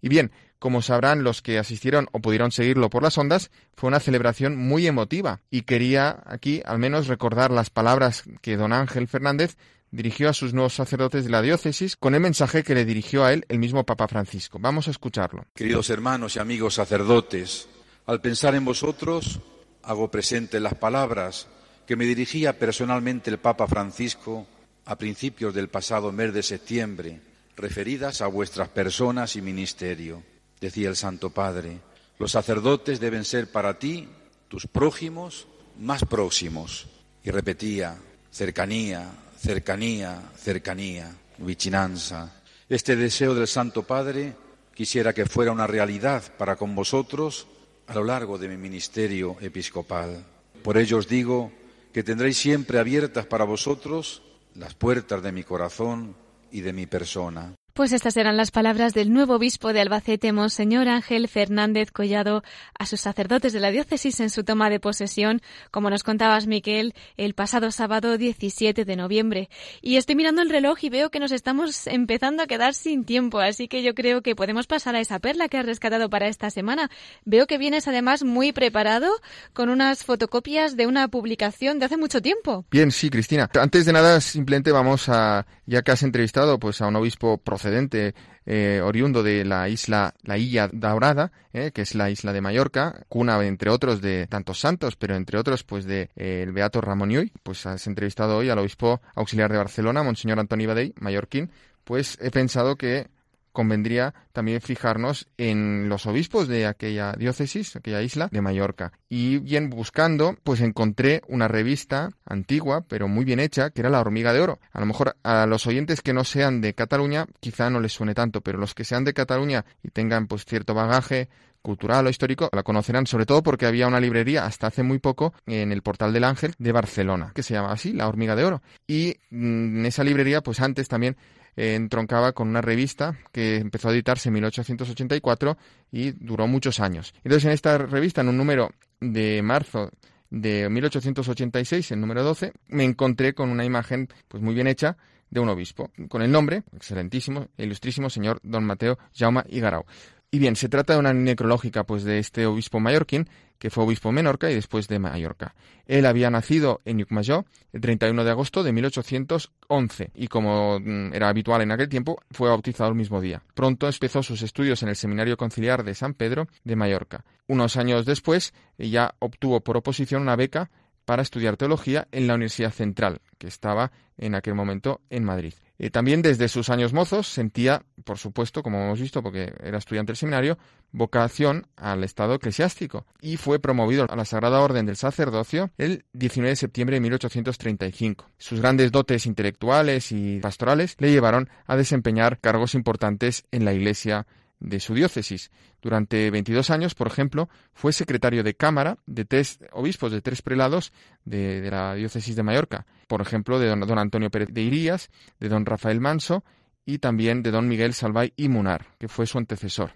Y bien, como sabrán los que asistieron o pudieron seguirlo por las ondas, fue una celebración muy emotiva y quería aquí al menos recordar las palabras que don Ángel Fernández dirigió a sus nuevos sacerdotes de la diócesis con el mensaje que le dirigió a él el mismo Papa Francisco. Vamos a escucharlo. Queridos hermanos y amigos sacerdotes, al pensar en vosotros, hago presente las palabras que me dirigía personalmente el Papa Francisco a principios del pasado mes de septiembre, referidas a vuestras personas y ministerio. Decía el Santo Padre, los sacerdotes deben ser para ti, tus prójimos, más próximos. Y repetía, cercanía, cercanía, cercanía, vichinanza. Este deseo del Santo Padre quisiera que fuera una realidad para con vosotros a lo largo de mi ministerio episcopal. Por ello os digo que tendréis siempre abiertas para vosotros las puertas de mi corazón y de mi persona. Pues estas eran las palabras del nuevo obispo de Albacete, Monseñor Ángel Fernández Collado, a sus sacerdotes de la diócesis en su toma de posesión, como nos contabas, Miquel, el pasado sábado 17 de noviembre. Y estoy mirando el reloj y veo que nos estamos empezando a quedar sin tiempo, así que yo creo que podemos pasar a esa perla que has rescatado para esta semana. Veo que vienes además muy preparado con unas fotocopias de una publicación de hace mucho tiempo. Bien, sí, Cristina. Antes de nada, simplemente vamos a, ya que has entrevistado pues a un obispo procedente eh, oriundo de la isla, la Isla Daurada, eh, que es la isla de Mallorca, cuna entre otros de tantos santos, pero entre otros pues de eh, el beato Ramón Llull, pues has entrevistado hoy al obispo auxiliar de Barcelona, Monseñor Antoni Badey, mallorquín, pues he pensado que convendría también fijarnos en los obispos de aquella diócesis, aquella isla de Mallorca. Y bien buscando, pues encontré una revista antigua, pero muy bien hecha, que era La Hormiga de Oro. A lo mejor a los oyentes que no sean de Cataluña, quizá no les suene tanto, pero los que sean de Cataluña y tengan pues cierto bagaje cultural o histórico, la conocerán sobre todo porque había una librería hasta hace muy poco en el Portal del Ángel de Barcelona, que se llama así, La Hormiga de Oro. Y mm, en esa librería, pues antes también entroncaba con una revista que empezó a editarse en 1884 y duró muchos años. Entonces, en esta revista, en un número de marzo de 1886, el número 12, me encontré con una imagen pues muy bien hecha de un obispo, con el nombre, excelentísimo, ilustrísimo señor don Mateo Jaume Igarau. Y bien, se trata de una necrológica pues de este obispo mallorquín que fue obispo de Menorca y después de Mallorca. Él había nacido en Llucmajor el 31 de agosto de 1811 y como mm, era habitual en aquel tiempo, fue bautizado el mismo día. Pronto empezó sus estudios en el Seminario Conciliar de San Pedro de Mallorca. Unos años después, ya obtuvo por oposición una beca para estudiar teología en la Universidad Central, que estaba en aquel momento en Madrid. Eh, también desde sus años mozos sentía, por supuesto, como hemos visto, porque era estudiante del seminario, vocación al estado eclesiástico y fue promovido a la Sagrada Orden del Sacerdocio el 19 de septiembre de 1835. Sus grandes dotes intelectuales y pastorales le llevaron a desempeñar cargos importantes en la Iglesia de su diócesis. Durante 22 años, por ejemplo, fue secretario de Cámara de tres obispos, de tres prelados de, la diócesis de Mallorca. Por ejemplo, de don, Antonio Pérez de Irías, de don Rafael Manso y también de don Miguel Salvay y Munar, que fue su antecesor.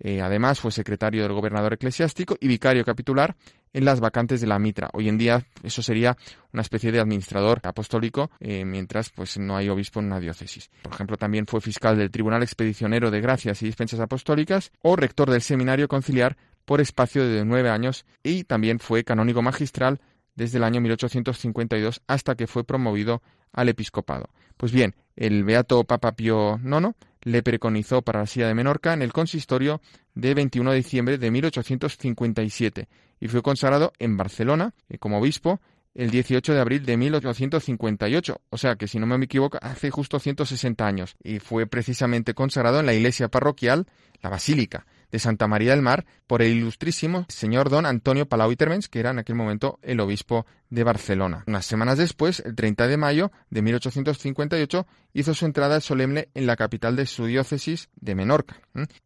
Eh, además, fue secretario del gobernador eclesiástico y vicario capitular en las vacantes de la mitra. Hoy en día eso sería una especie de administrador apostólico, eh, mientras pues no hay obispo en una diócesis. Por ejemplo, también fue fiscal del Tribunal Expedicionero de Gracias y Dispensas Apostólicas o rector del Seminario Conciliar por espacio de nueve años y también fue canónigo magistral desde el año 1852 hasta que fue promovido al episcopado. Pues bien, el beato Papa Pío IX le preconizó para la silla de Menorca en el consistorio de 21 de diciembre de 1857 y fue consagrado en Barcelona eh, como obispo el 18 de abril de 1858, o sea que si no me equivoco, hace justo 160 años, y fue precisamente consagrado en la iglesia parroquial, la Basílica de Santa María del Mar, por el ilustrísimo señor don Antonio Palau y Termens, que era en aquel momento el obispo de Barcelona. Unas semanas después, el 30 de mayo de 1858, hizo su entrada solemne en la capital de su diócesis de Menorca,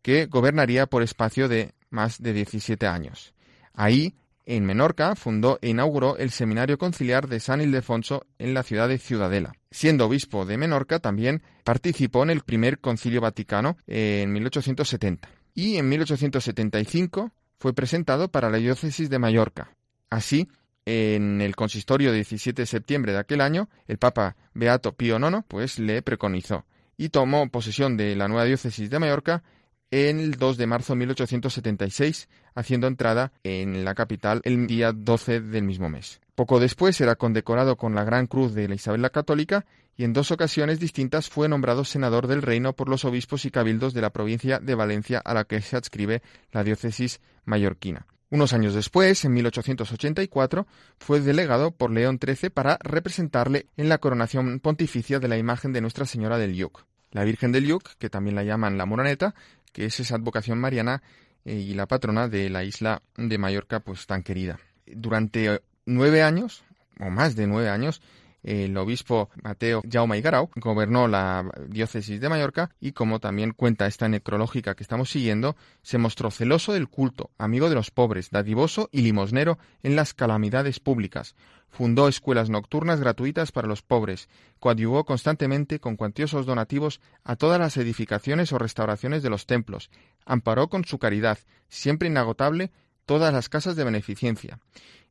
que gobernaría por espacio de más de 17 años. Ahí en Menorca fundó e inauguró el Seminario Conciliar de San Ildefonso en la ciudad de Ciudadela. Siendo obispo de Menorca, también participó en el primer Concilio Vaticano en 1870 y en 1875 fue presentado para la diócesis de Mallorca. Así, en el consistorio de 17 de septiembre de aquel año, el Papa Beato Pío IX pues le preconizó y tomó posesión de la nueva diócesis de Mallorca el 2 de marzo de 1876, haciendo entrada en la capital el día 12 del mismo mes. Poco después era condecorado con la Gran Cruz de la Isabel la Católica y en dos ocasiones distintas fue nombrado senador del reino por los obispos y cabildos de la provincia de Valencia a la que se adscribe la diócesis mallorquina. Unos años después, en 1884, fue delegado por León XIII para representarle en la coronación pontificia de la imagen de Nuestra Señora del Lluc. La Virgen del Lluc, que también la llaman la Moroneta, que es esa advocación mariana eh, y la patrona de la isla de Mallorca, pues tan querida. Durante nueve años, o más de nueve años, el obispo Mateo Jaume Igarau gobernó la diócesis de Mallorca y como también cuenta esta necrológica que estamos siguiendo, se mostró celoso del culto, amigo de los pobres, dadivoso y limosnero en las calamidades públicas, Fundó escuelas nocturnas gratuitas para los pobres, coadyuvó constantemente con cuantiosos donativos a todas las edificaciones o restauraciones de los templos, amparó con su caridad, siempre inagotable, todas las casas de beneficencia.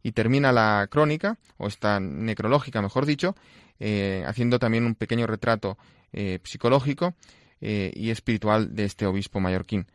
Y termina la crónica, o esta necrológica, mejor dicho, eh, haciendo también un pequeño retrato eh, psicológico eh, y espiritual de este obispo mallorquín.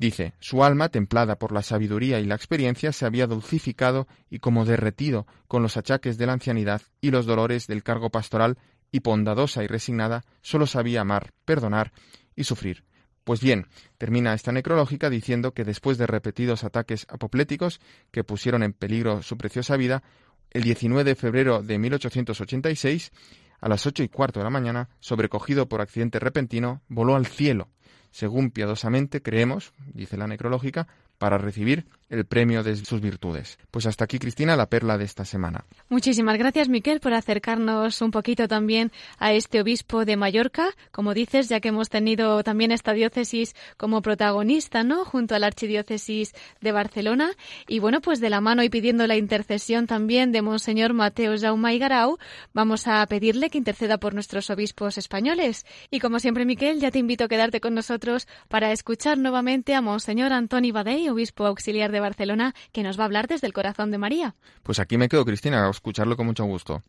Dice, su alma, templada por la sabiduría y la experiencia, se había dulcificado y como derretido con los achaques de la ancianidad y los dolores del cargo pastoral, y bondadosa y resignada, sólo sabía amar, perdonar y sufrir. Pues bien, termina esta necrológica diciendo que después de repetidos ataques apopléticos que pusieron en peligro su preciosa vida, el 19 de febrero de 1886, a las ocho y cuarto de la mañana, sobrecogido por accidente repentino, voló al cielo, según piadosamente creemos, dice la necrológica, para recibir el premio de sus virtudes. Pues hasta aquí, Cristina, la perla de esta semana. Muchísimas gracias, Miquel, por acercarnos un poquito también a este obispo de Mallorca, como dices, ya que hemos tenido también esta diócesis como protagonista, ¿no? Junto a la archidiócesis de Barcelona. Y bueno, pues de la mano y pidiendo la intercesión también de Monseñor Mateo Jaume Garau, vamos a pedirle que interceda por nuestros obispos españoles. Y como siempre, Miquel, ya te invito a quedarte con nosotros para escuchar nuevamente a Monseñor Antoni Badei, obispo auxiliar de Barcelona, que nos va a hablar desde el corazón de María. Pues aquí me quedo, Cristina, a escucharlo con mucho gusto.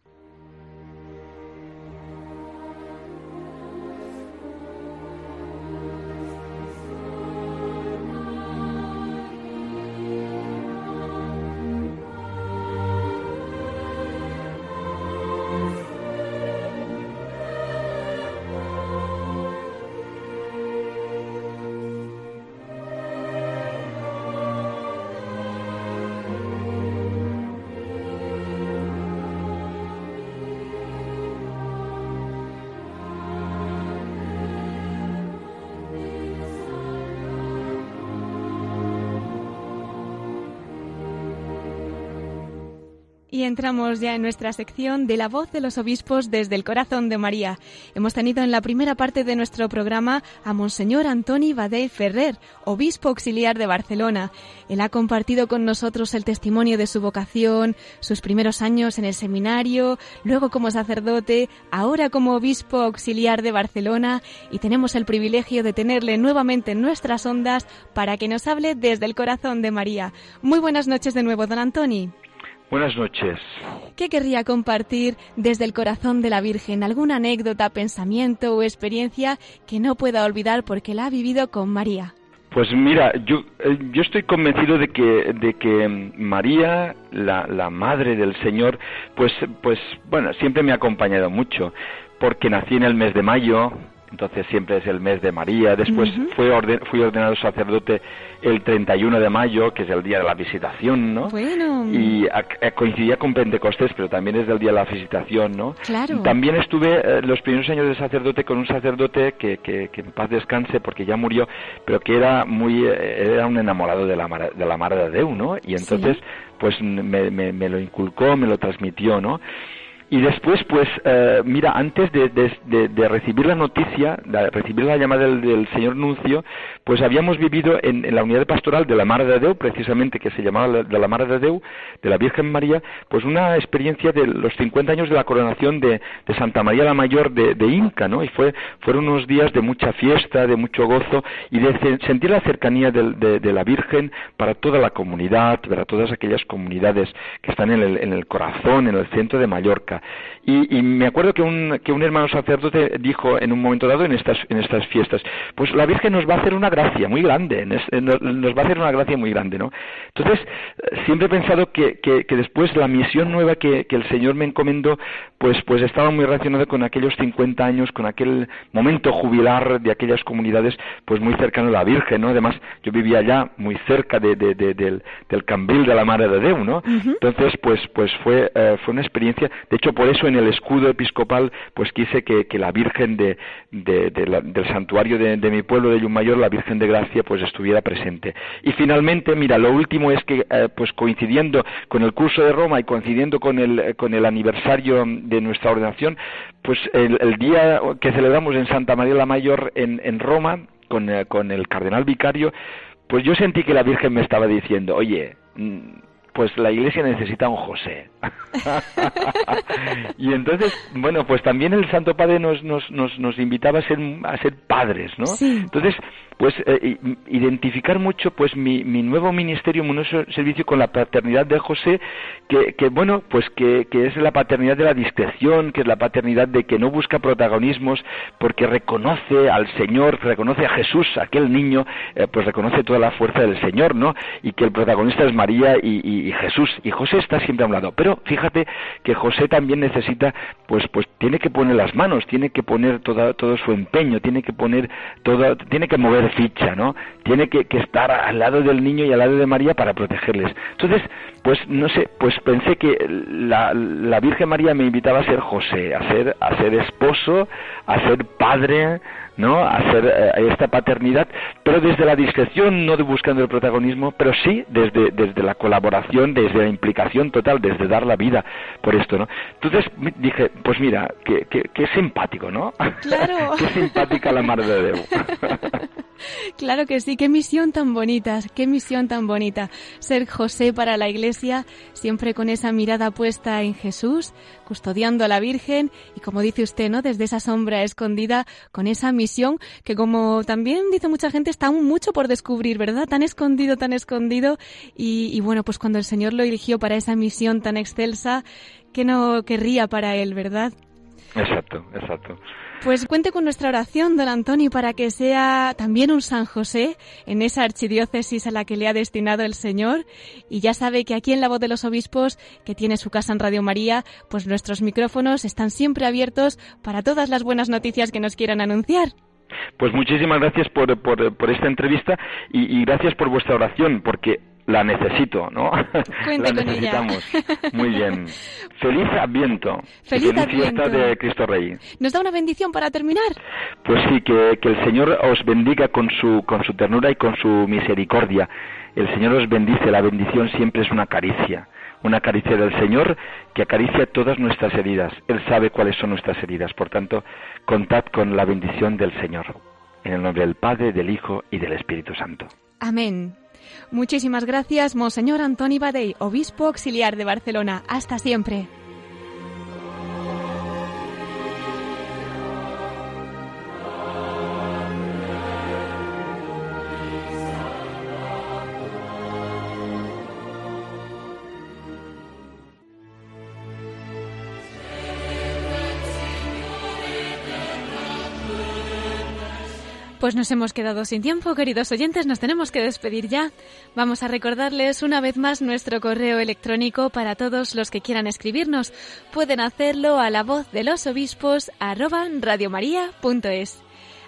Entramos ya en nuestra sección de la voz de los obispos desde el corazón de María. Hemos tenido en la primera parte de nuestro programa a Monseñor Antoni Badell Ferrer, obispo auxiliar de Barcelona. Él ha compartido con nosotros el testimonio de su vocación, sus primeros años en el seminario, luego como sacerdote, ahora como obispo auxiliar de Barcelona y tenemos el privilegio de tenerle nuevamente en nuestras ondas para que nos hable desde el corazón de María. Muy buenas noches de nuevo, don Antoni. Buenas noches. ¿Qué querría compartir desde el corazón de la Virgen? ¿Alguna anécdota, pensamiento o experiencia que no pueda olvidar porque la ha vivido con María? Pues mira, yo, eh, yo estoy convencido de que, de que María, la, la madre del Señor, pues, pues, bueno, siempre me ha acompañado mucho, porque nací en el mes de mayo, entonces siempre es el mes de María. Después fui, ordenado sacerdote el 31 de mayo, que es el día de la visitación, ¿no? Bueno. Y coincidía con Pentecostés, pero también es del día de la visitación, ¿no? Claro. También estuve eh, los primeros años de sacerdote con un sacerdote que, que, en paz descanse porque ya murió, pero que era muy, eh, era un enamorado de la, de la Madre de Deu, ¿no? Y entonces, pues me, me, me lo inculcó, me lo transmitió, ¿no? Y después, pues, eh, mira, antes de, de, recibir la noticia, de recibir la llamada del, señor Nuncio, pues habíamos vivido en, la unidad pastoral de la Mar de Deu, precisamente, que se llamaba de la Mar de Deu, de la Virgen María, pues una experiencia de los 50 años de la coronación de, Santa María la Mayor de, Inca, ¿no? Y fue, fueron unos días de mucha fiesta, de mucho gozo y de sentir la cercanía de, la Virgen para toda la comunidad, para todas aquellas comunidades que están en el, en el corazón, en el centro de Mallorca. Y, me acuerdo que un, que un hermano sacerdote dijo en un momento dado en estas, en estas fiestas, pues la Virgen nos va a hacer una gracia muy grande, nos va a hacer una gracia muy grande, ¿no? Entonces, siempre he pensado que, que, después la misión nueva que, que, el Señor me encomendó, pues, pues estaba muy relacionada con aquellos 50 años, con aquel momento jubilar de aquellas comunidades, pues muy cercano a la Virgen, ¿no? Además, yo vivía allá muy cerca de, de, del, del Cambril de la Madre de Deu, ¿no? Entonces, pues, pues fue, eh, fue una experiencia, de hecho, por eso en el escudo episcopal pues quise que, la Virgen de, del santuario de, mi pueblo de Yumayor, la Virgen de Gracia, pues estuviera presente. Y finalmente, mira, lo último es que eh, pues coincidiendo con el curso de Roma y coincidiendo con el, con el aniversario de nuestra ordenación, pues el, día que celebramos en Santa María la Mayor en, en Roma, con, eh, con el cardenal vicario, pues yo sentí que la Virgen me estaba diciendo, oye, mm, pues la iglesia necesita un José. y entonces, bueno, pues también el Santo Padre nos, nos, nos, nos invitaba a ser, a ser padres, ¿no? Entonces, pues eh, identificar mucho pues mi, mi, nuevo ministerio, mi nuevo servicio con la paternidad de José, que, que bueno, pues que, que, es la paternidad de la discreción, que es la paternidad de que no busca protagonismos, porque reconoce al Señor, reconoce a Jesús, aquel niño, eh, pues reconoce toda la fuerza del Señor, ¿no? Y que el protagonista es María y, y, Jesús, y José está siempre a un lado. Pero fíjate que José también necesita, pues, pues tiene que poner las manos, tiene que poner toda, todo su empeño, tiene que poner todo, tiene que mover ficha, ¿no? Tiene que, estar al lado del niño y al lado de María para protegerles. Entonces, pues no sé, pues pensé que la, la Virgen María me invitaba a ser José, a ser, a ser esposo, a ser padre, ¿no? hacer eh, esta paternidad, pero desde la discreción, no de buscando el protagonismo, pero sí desde, desde la colaboración, desde la implicación total, desde dar la vida por esto, ¿no? Entonces dije, pues mira, qué, qué, simpático, ¿no? Claro. qué simpática la Madre de Dios. Claro que sí, qué misión tan bonita, qué misión tan bonita. Ser José para la Iglesia, siempre con esa mirada puesta en Jesús, custodiando a la Virgen y como dice usted, ¿no? Desde esa sombra escondida, con esa misión que como también dice mucha gente está aún mucho por descubrir, ¿verdad? Tan escondido, tan escondido y, bueno, pues cuando el Señor lo eligió para esa misión tan excelsa, que no querría para él, ¿verdad? Exacto, exacto. Pues cuente con nuestra oración, don Antonio, para que sea también un San José en esa archidiócesis a la que le ha destinado el Señor. Y ya sabe que aquí en la voz de los obispos, que tiene su casa en Radio María, pues nuestros micrófonos están siempre abiertos para todas las buenas noticias que nos quieran anunciar. Pues muchísimas gracias por, por, por esta entrevista y, y, gracias por vuestra oración, porque la necesito, ¿no? Cuente la necesitamos. Muy bien. Feliz Adviento. Feliz, feliz fiesta de Cristo Rey. ¿Nos da una bendición para terminar? Pues sí, que, que el Señor os bendiga con su, con su ternura y con su misericordia. El Señor os bendice, la bendición siempre es una caricia una caricia del Señor que acaricia todas nuestras heridas. Él sabe cuáles son nuestras heridas. Por tanto, contad con la bendición del Señor. En el nombre del Padre, del Hijo y del Espíritu Santo. Amén. Muchísimas gracias, Monseñor Antoni Badey, obispo auxiliar de Barcelona. Hasta siempre. Pues nos hemos quedado sin tiempo, queridos oyentes, nos tenemos que despedir ya. Vamos a recordarles una vez más nuestro correo electrónico para todos los que quieran escribirnos. Pueden hacerlo a la voz de los obispos arroba radiomaria.es.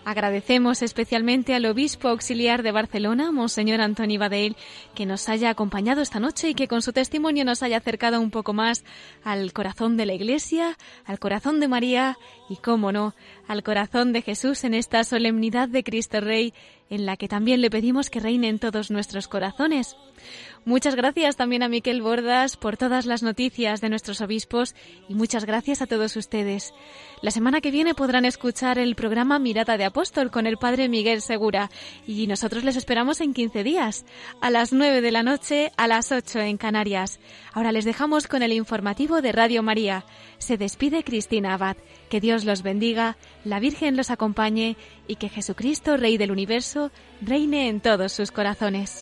Agradecemos especialmente al obispo auxiliar de Barcelona, Monseñor Antoni Badell, que nos haya acompañado esta noche y que con su testimonio nos haya acercado un poco más al corazón de la Iglesia, al corazón de María y, cómo no, al corazón de Jesús en esta solemnidad de Cristo Rey, en la que también le pedimos que reine en todos nuestros corazones. Muchas gracias también a Miquel Bordas por todas las noticias de nuestros obispos y muchas gracias a todos ustedes. La semana que viene podrán escuchar el programa Mirada de Apóstol con el Padre Miguel Segura y nosotros les esperamos en 15 días, a las 9 de la noche, a las 8 en Canarias. Ahora les dejamos con el informativo de Radio María. Se despide Cristina Abad. Que Dios los bendiga, la Virgen los acompañe y que Jesucristo, Rey del Universo, reine en todos sus corazones.